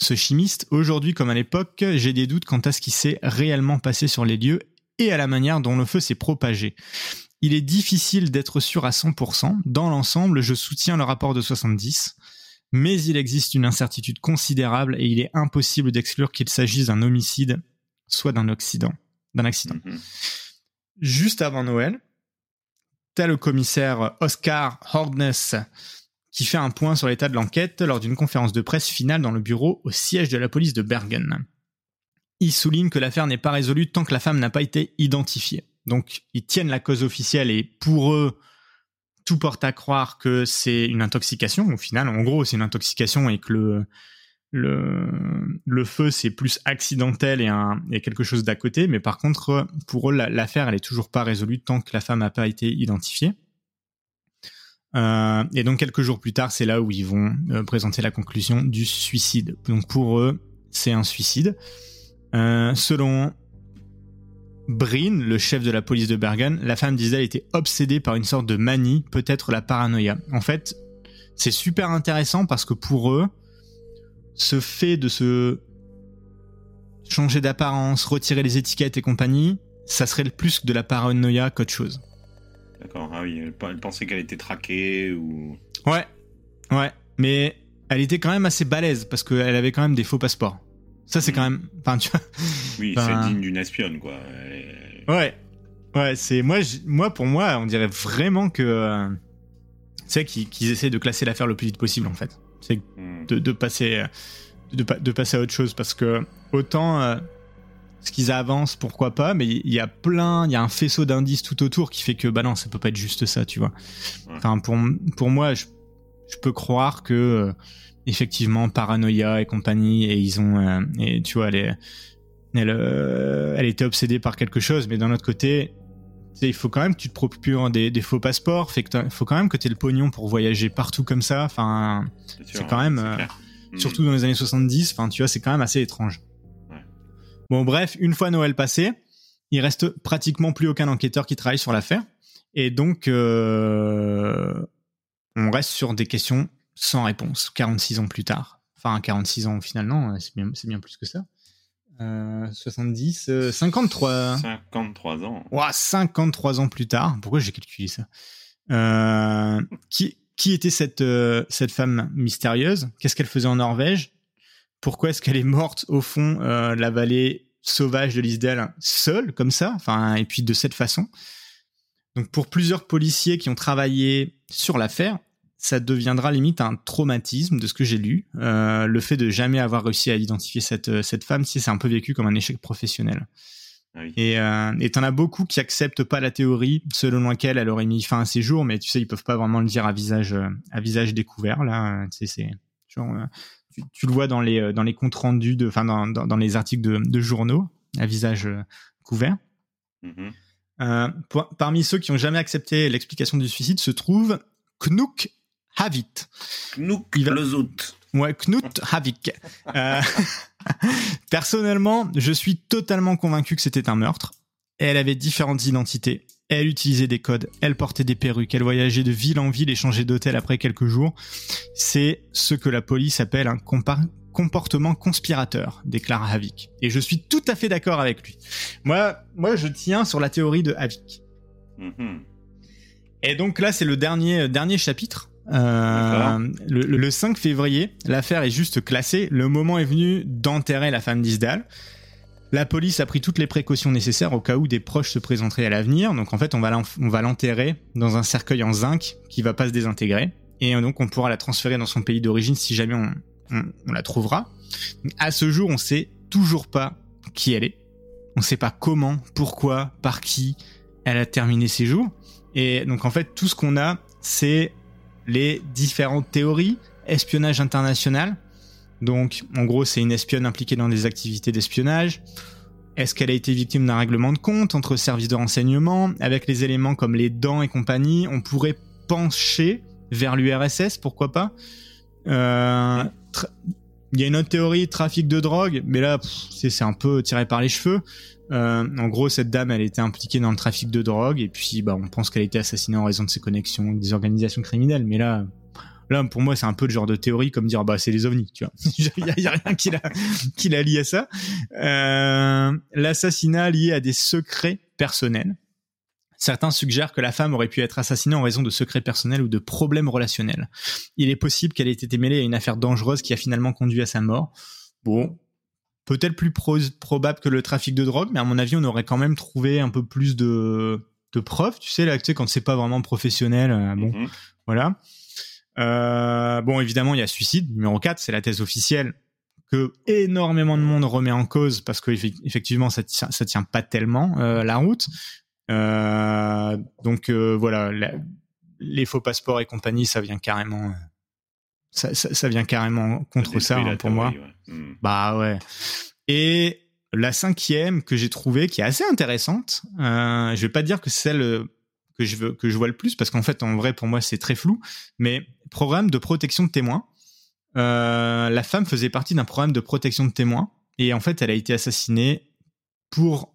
chimiste, aujourd'hui comme à l'époque, j'ai des doutes quant à ce qui s'est réellement passé sur les lieux et à la manière dont le feu s'est propagé. Il est difficile d'être sûr à 100%. Dans l'ensemble, je soutiens le rapport de 70, mais il existe une incertitude considérable et il est impossible d'exclure qu'il s'agisse d'un homicide, soit d'un accident. D'un accident. Mhm. Juste avant Noël, tel le commissaire Oscar Hordness qui fait un point sur l'état de l'enquête lors d'une conférence de presse finale dans le bureau au siège de la police de Bergen. Il souligne que l'affaire n'est pas résolue tant que la femme n'a pas été identifiée. Donc ils tiennent la cause officielle et pour eux, tout porte à croire que c'est une intoxication. Au final, en gros, c'est une intoxication et que le, feu, c'est plus accidentel et quelque chose d'à côté. Mais par contre, pour eux, l'affaire, elle est toujours pas résolue tant que la femme n'a pas été identifiée. Euh, et donc quelques jours plus tard, c'est là où ils vont euh, présenter la conclusion du suicide. Donc pour eux, c'est un suicide. Euh, selon Brin, le chef de la police de Bergen, la femme d'Israël était obsédée par une sorte de manie, peut-être la paranoïa. En fait, c'est super intéressant parce que pour eux, ce fait de se changer d'apparence, retirer les étiquettes et compagnie, ça serait le plus de la paranoïa qu'autre chose. D'accord, ah oui, elle, pensait qu'elle était traquée ou. Ouais, ouais, mais elle était quand même assez balèze parce qu'elle avait quand même des faux passeports. Ça, c'est quand même. Enfin, tu vois. Oui, c'est digne d'une espionne, quoi. Ouais, ouais, c'est. Moi, moi, pour moi, on dirait vraiment que. Euh, tu sais, qu'ils essaient de classer l'affaire le plus vite possible, en fait. C'est hmm. de, passer. De, de, passer à autre chose parce que autant. Euh, ce qu'ils avancent, pourquoi pas, mais il y a plein, il y a un faisceau d'indices tout autour qui fait que, bah non, ça peut pas être juste ça, tu vois. Enfin, pour, pour moi, je, je peux croire que, euh, effectivement, paranoïa et compagnie, et ils ont, euh, et tu vois, elle est, elle, euh, elle était obsédée par quelque chose, mais d'un autre côté, il faut quand même que tu te procures des, des faux passeports, fait que il faut quand même que tu aies le pognon pour voyager partout comme ça. Enfin, c'est quand même, surtout dans les années 70, enfin, tu vois, c'est quand même assez étrange. Bon, bref, une fois Noël passé, il reste pratiquement plus aucun enquêteur qui travaille sur l'affaire. Et donc, euh, on reste sur des questions sans réponse, 46 ans plus tard. Enfin, 46 ans finalement, c'est bien, bien, plus que ça. 70, 53. 53 ans. Ouah, 53 ans plus tard. Pourquoi j'ai calculé ça? Euh, qui, qui était cette, euh, cette femme mystérieuse? Qu'est-ce qu'elle faisait en Norvège? Pourquoi est-ce qu'elle est morte au fond euh, la vallée sauvage de l'Isdale seule comme ça, enfin et puis de cette façon? Donc pour plusieurs policiers qui ont travaillé sur l'affaire, ça deviendra limite un traumatisme de ce que j'ai lu. Euh, le fait de jamais avoir réussi à identifier cette, cette femme, si c'est un peu vécu comme un échec professionnel. Ah et euh, t'en as beaucoup qui acceptent pas la théorie selon laquelle elle aurait mis fin à ses jours, mais tu sais ils peuvent pas vraiment le dire à visage euh, à visage découvert là. C'est genre euh, tu, le vois dans les dans les comptes rendus de enfin dans, dans, dans les articles de, de journaux à visage couvert. Mm-hmm. Euh, parmi ceux qui ont jamais accepté l'explication du suicide se trouve Knook Havit. Knook va... Ouais, Knut Havik. Euh, personnellement, je suis totalement convaincu que c'était un meurtre. Elle avait différentes identités. Elle utilisait des codes. Elle portait des perruques. Elle voyageait de ville en ville et changeait d'hôtel après quelques jours. C'est ce que la police appelle un comportement conspirateur, déclare Havik. Et je suis tout à fait d'accord avec lui. Moi, moi, je tiens sur la théorie de Havik. Mm-hmm. Et donc là, c'est le dernier, dernier chapitre. Euh, le, 5 février, l'affaire est juste classée. Le moment est venu d'enterrer la femme d'Isdal. La police a pris toutes les précautions nécessaires au cas où des proches se présenteraient à l'avenir. Donc en fait, on va l'enterrer dans un cercueil en zinc qui va pas se désintégrer. Et donc on pourra la transférer dans son pays d'origine si jamais on, la trouvera. À ce jour, on sait toujours pas qui elle est. On sait pas comment, pourquoi, par qui elle a terminé ses jours. Et donc en fait, tout ce qu'on a, c'est les différentes théories, espionnage international. Donc, en gros, c'est une espionne impliquée dans des activités d'espionnage. Est-ce qu'elle a été victime d'un règlement de compte entre services de renseignement? Avec les éléments comme les dents et compagnie, on pourrait pencher vers l'URSS, pourquoi pas? Euh, Il y a une autre théorie, trafic de drogue, mais là, c'est un peu tiré par les cheveux. Euh, en gros, cette dame, elle était impliquée dans le trafic de drogue et puis, bah, on pense qu'elle a été assassinée en raison de ses connexions avec des organisations criminelles. Mais là, là, pour moi, c'est un peu le genre de théorie comme dire, bah, c'est les ovnis, tu vois. Il y, a, rien qui l'a, qui l'a lié à ça. Euh, l'assassinat lié à des secrets personnels. Certains suggèrent que la femme aurait pu être assassinée en raison de secrets personnels ou de problèmes relationnels. Il est possible qu'elle ait été mêlée à une affaire dangereuse qui a finalement conduit à sa mort. Bon, peut-être plus probable que le trafic de drogue, mais à mon avis, on aurait quand même trouvé un peu plus de, de preuves. Tu sais, là, tu sais, quand c'est pas vraiment professionnel, euh, bon, mhm. voilà. Euh, bon, évidemment, il y a suicide. Numéro 4, c'est la thèse officielle que énormément de monde remet en cause parce que effectivement, ça, tient, ça tient pas tellement euh, la route. Euh, donc euh, voilà, les faux passeports et compagnie, ça vient carrément ça, ça, ça, vient carrément contre ça hein, pour moi. Hmm. Bah ouais. Et la cinquième que j'ai trouvée, qui est assez intéressante, je vais pas dire que c'est celle que je veux que je vois le plus parce qu'en fait en vrai pour moi c'est très flou, mais programme de protection de témoins. Euh, la femme faisait partie d'un programme de protection de témoins et en fait elle a été assassinée pour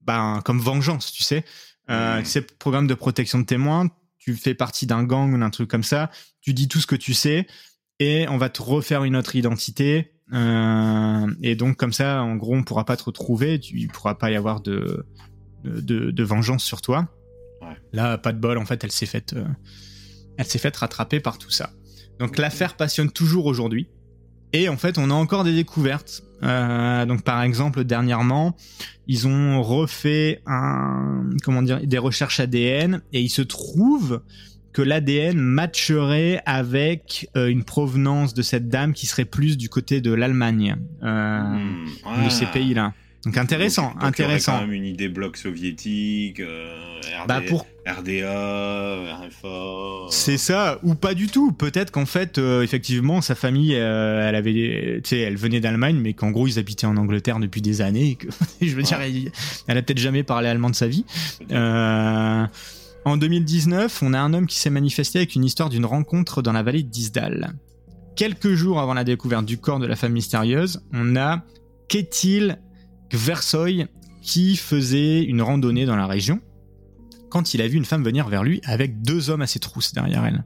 ben comme vengeance, tu sais. Euh, hmm. C'est programme de protection de témoins. Tu fais partie d'un gang ou d'un truc comme ça tu dis tout ce que tu sais et on va te refaire une autre identité. Euh, et donc comme ça, en gros, on pourra pas te retrouver, tu pourras pas y avoir de de, de vengeance sur toi. Ouais. Là, pas de bol, en fait, elle s'est faite, euh, elle s'est faite rattraper par tout ça. Donc l'affaire passionne toujours aujourd'hui. Et en fait, on a encore des découvertes. Euh, donc par exemple, dernièrement, ils ont refait un, comment dire, des recherches ADN et il se trouve que l'ADN matcherait avec euh, une provenance de cette dame qui serait plus du côté de l'Allemagne, euh, hmm. de ces pays-là. Donc intéressant, intéressant. Il y quand même une idée bloc soviétique, euh, bah pour... RDA, RFA. C'est ça, ou pas du tout. Peut-être qu'en fait, euh, effectivement, sa famille, elle avait, elle venait d'Allemagne, mais qu'en gros ils habitaient en Angleterre depuis des années. que, je veux dire, elle, elle, a peut-être jamais parlé allemand de sa vie. Euh, en 2019, on a un homme qui s'est manifesté avec une histoire d'une rencontre dans la vallée d'Isdal. Quelques jours avant la découverte du corps de la femme mystérieuse, on a Ketil Gversoy qui faisait une randonnée dans la région quand il a vu une femme venir vers lui avec deux hommes à ses trousses derrière elle.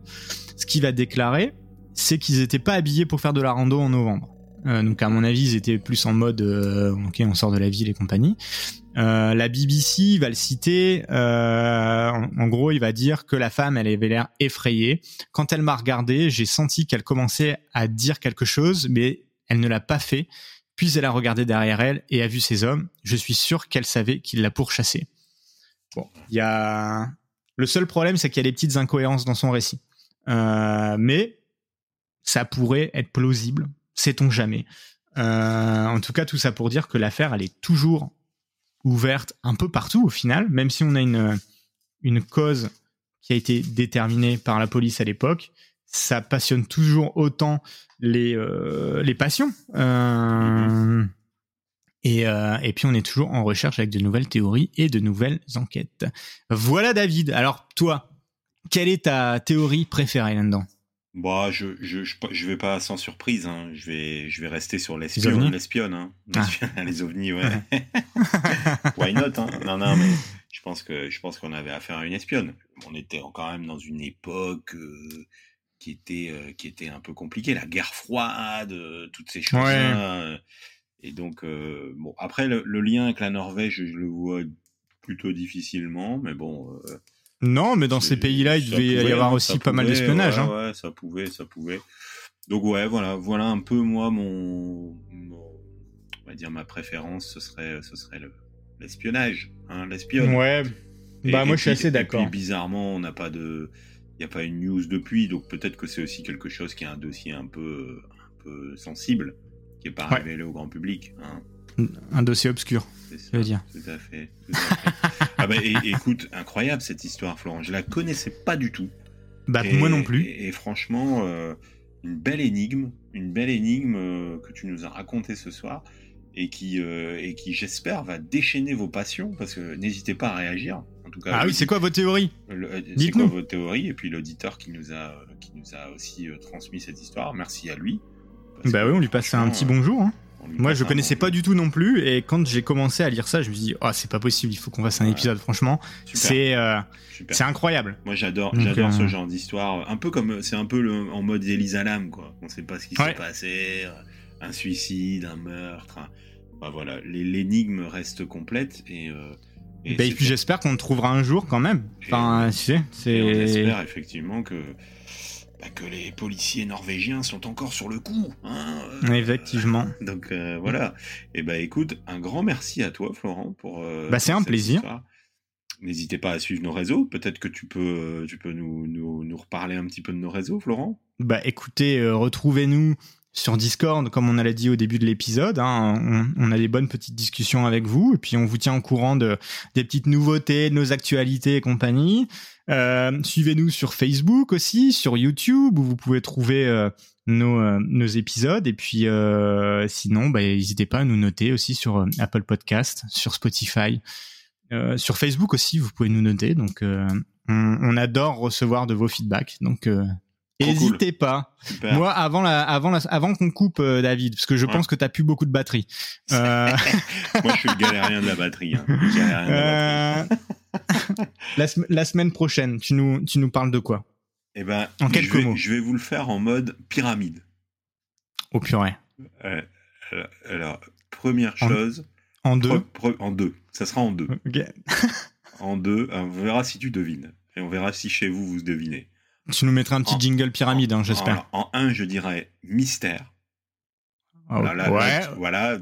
Ce qu'il va déclarer, c'est qu'ils n'étaient pas habillés pour faire de la rando en novembre. Euh, donc à mon avis, ils étaient plus en mode euh, ok, on sort de la ville et compagnie. Euh, la BBC va le citer. Euh, en, gros, il va dire que la femme, elle avait l'air effrayée. Quand elle m'a regardé, j'ai senti qu'elle commençait à dire quelque chose, mais elle ne l'a pas fait. Puis elle a regardé derrière elle et a vu ces hommes. Je suis sûr qu'elle savait qu'il l'a pourchassé. Bon, il y a le seul problème, c'est qu'il y a des petites incohérences dans son récit. Euh, mais ça pourrait être plausible, sait-on jamais. en tout cas, tout ça pour dire que l'affaire, elle est toujours ouverte un peu partout au final, même si on a une, une cause qui a été déterminée par la police à l'époque, ça passionne toujours autant les, euh, les passions. Euh, et, euh, et, puis on est toujours en recherche avec de nouvelles théories et de nouvelles enquêtes. Voilà David. Alors toi, quelle est ta théorie préférée là-dedans? Bah, je, je, je, vais pas sans surprise. Hein. Je vais je vais rester sur l'espionne, l'espionne, hein. ah. les ovnis, ouais. Why not hein Non, non, mais je pense que je pense qu'on avait affaire à une espionne. On était quand même dans une époque qui était euh, qui était un peu compliqué, la guerre froide, euh, toutes ces choses. là euh, et donc bon, après le, lien avec la Norvège, je le vois plutôt difficilement, mais bon. non, mais dans ces pays-là, il devait y avoir aussi pas mal d'espionnage. Ouais, hein. ouais, ça pouvait, ça pouvait. Donc ouais, voilà, voilà un peu moi mon, on va dire ma préférence, ce serait, ce serait l'espionnage, hein. Ouais. bah moi je suis assez d'accord. Bizarrement, on n'a pas de, n'y a pas une news depuis, donc peut-être que c'est aussi quelque chose qui est un dossier un peu, un peu sensible, qui n'est pas révélé au grand public. Hein. Un dossier obscur, je veux dire. Tout à fait. ah bah, écoute, incroyable cette histoire, Florent. Je la connaissais pas du tout. Bah, moi non plus. Et, franchement, euh, une belle énigme, une belle énigme euh, que tu nous as racontée ce soir et qui, euh, et qui j'espère, va déchaîner vos passions, parce que n'hésitez pas à réagir. En tout cas, ah oui, c'est quoi vos théories euh, C'est quoi vos théories Et puis l'auditeur qui nous a, qui nous a aussi euh, transmis cette histoire, merci à lui. Bah oui, on lui passe un petit bonjour. Hein. Moi, je connaissais pas du tout non plus, et quand j'ai commencé à lire ça, je me suis dit, oh, c'est pas possible, il faut qu'on fasse un épisode. Franchement, c'est c'est incroyable. Moi, j'adore, j'adore ce genre d'histoire. Un peu comme, c'est un peu le, en mode Elisa Lam, quoi. On sait pas ce qui s'est passé, un suicide, un meurtre. Bah voilà, l'énigme reste complète et. Euh, et, puis j'espère qu'on le trouvera un jour quand même. Enfin, tu sais, c'est. On espère effectivement que bah, que les policiers norvégiens sont encore sur le coup. Hein euh, Effectivement. Donc euh, voilà. Et bah écoute, un grand merci à toi, Florent, pour. bah c'est un plaisir. N'hésitez pas à suivre nos réseaux. Peut-être que tu peux, tu peux nous, nous, nous, reparler un petit peu de nos réseaux, Florent? Bah écoutez, retrouvez-nous sur Discord, comme on l'a dit au début de l'épisode. Hein, on, a des bonnes petites discussions avec vous et puis on vous tient au courant de des petites nouveautés, de nos actualités et compagnie. Euh, suivez-nous sur Facebook aussi, sur YouTube où vous pouvez trouver euh, nos, euh, nos épisodes et puis sinon, bah, n'hésitez pas à nous noter aussi sur Apple Podcast, sur Spotify, sur Facebook aussi vous pouvez nous noter. Donc on, on, adore recevoir de vos feedbacks. Donc N'hésitez pas. Moi, avant la, avant la, avant qu'on coupe euh, David, parce que je pense que t'as plus beaucoup de batterie. Euh... Moi, je suis le galérien de la batterie. Hein. Euh... la, la, semaine prochaine, tu nous, tu nous parles de quoi? Eh ben, en quelques je vais, mots. Je vais vous le faire en mode pyramide. Au purée. Alors, première chose. En, deux. en deux. Ça sera en deux. En deux. On verra si tu devines. Et on verra si chez vous vous devinez. Tu nous mettras un petit jingle pyramide, hein, j'espère. En, un, je dirais mystère. Oh, ouais. voilà.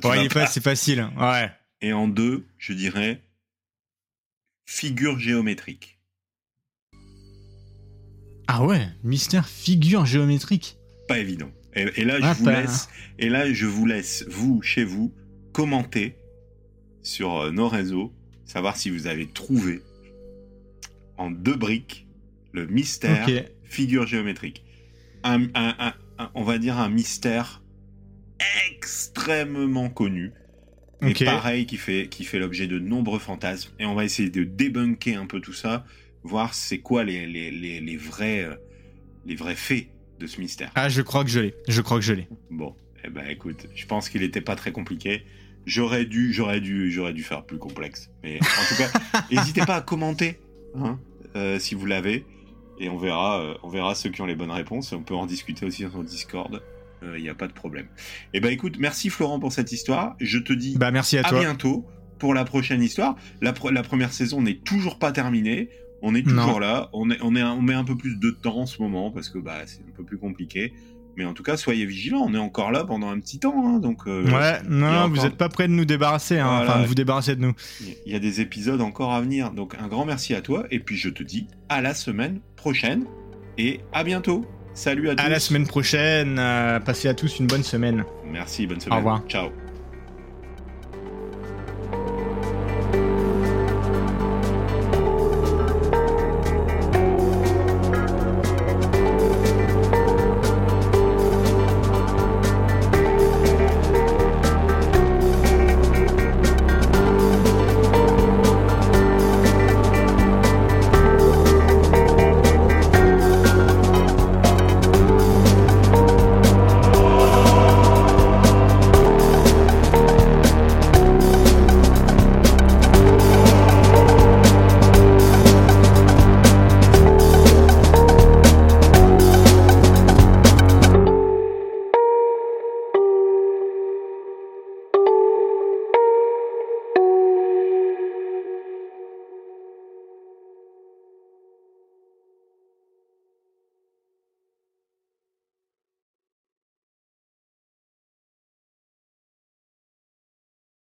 c'est facile. Ouais. Et en deux, je dirais figure géométrique. Ah ouais, mystère figure géométrique. Pas évident. Et, là, je ah, vous laisse. Et là, je vous laisse vous chez vous commenter sur euh, nos réseaux, savoir si vous avez trouvé en deux briques le mystère figure géométrique. Un, on va dire un mystère extrêmement connu. Et pareil, qui fait, qui fait l'objet de nombreux fantasmes. Et on va essayer de débunker un peu tout ça, voir c'est quoi les, les, les, vrais, euh, les vrais faits de ce mystère. Ah, je crois que je l'ai. Je crois que je l'ai. Bon, eh ben écoute, je pense qu'il n'était pas très compliqué. J'aurais dû, j'aurais dû, j'aurais dû faire plus complexe. Mais en tout cas, n'hésitez pas à commenter hein, euh, si vous l'avez. Et on verra, euh, on verra ceux qui ont les bonnes réponses. On peut en discuter aussi sur Discord. Il euh, n'y a pas de problème. Et eh ben écoute, merci Florent pour cette histoire. Je te dis bah, merci à, à bientôt pour la prochaine histoire. La, la première saison n'est toujours pas terminée. On est toujours là. On, est, on, est, on met un peu plus de temps en ce moment parce que bah, c'est un peu plus compliqué. Mais en tout cas, soyez vigilants. On est encore là pendant un petit temps. Hein, donc, euh, ouais, non, vous n'êtes pas prêts de nous débarrasser. Hein, Enfin, de vous débarrasser de nous. Il y a des épisodes encore à venir. Donc, un grand merci à toi. Et puis, je te dis à la semaine prochaine. Et à bientôt. Salut à tous. À la semaine prochaine. Euh, passez à tous une bonne semaine. Merci, bonne semaine. Au revoir. Ciao.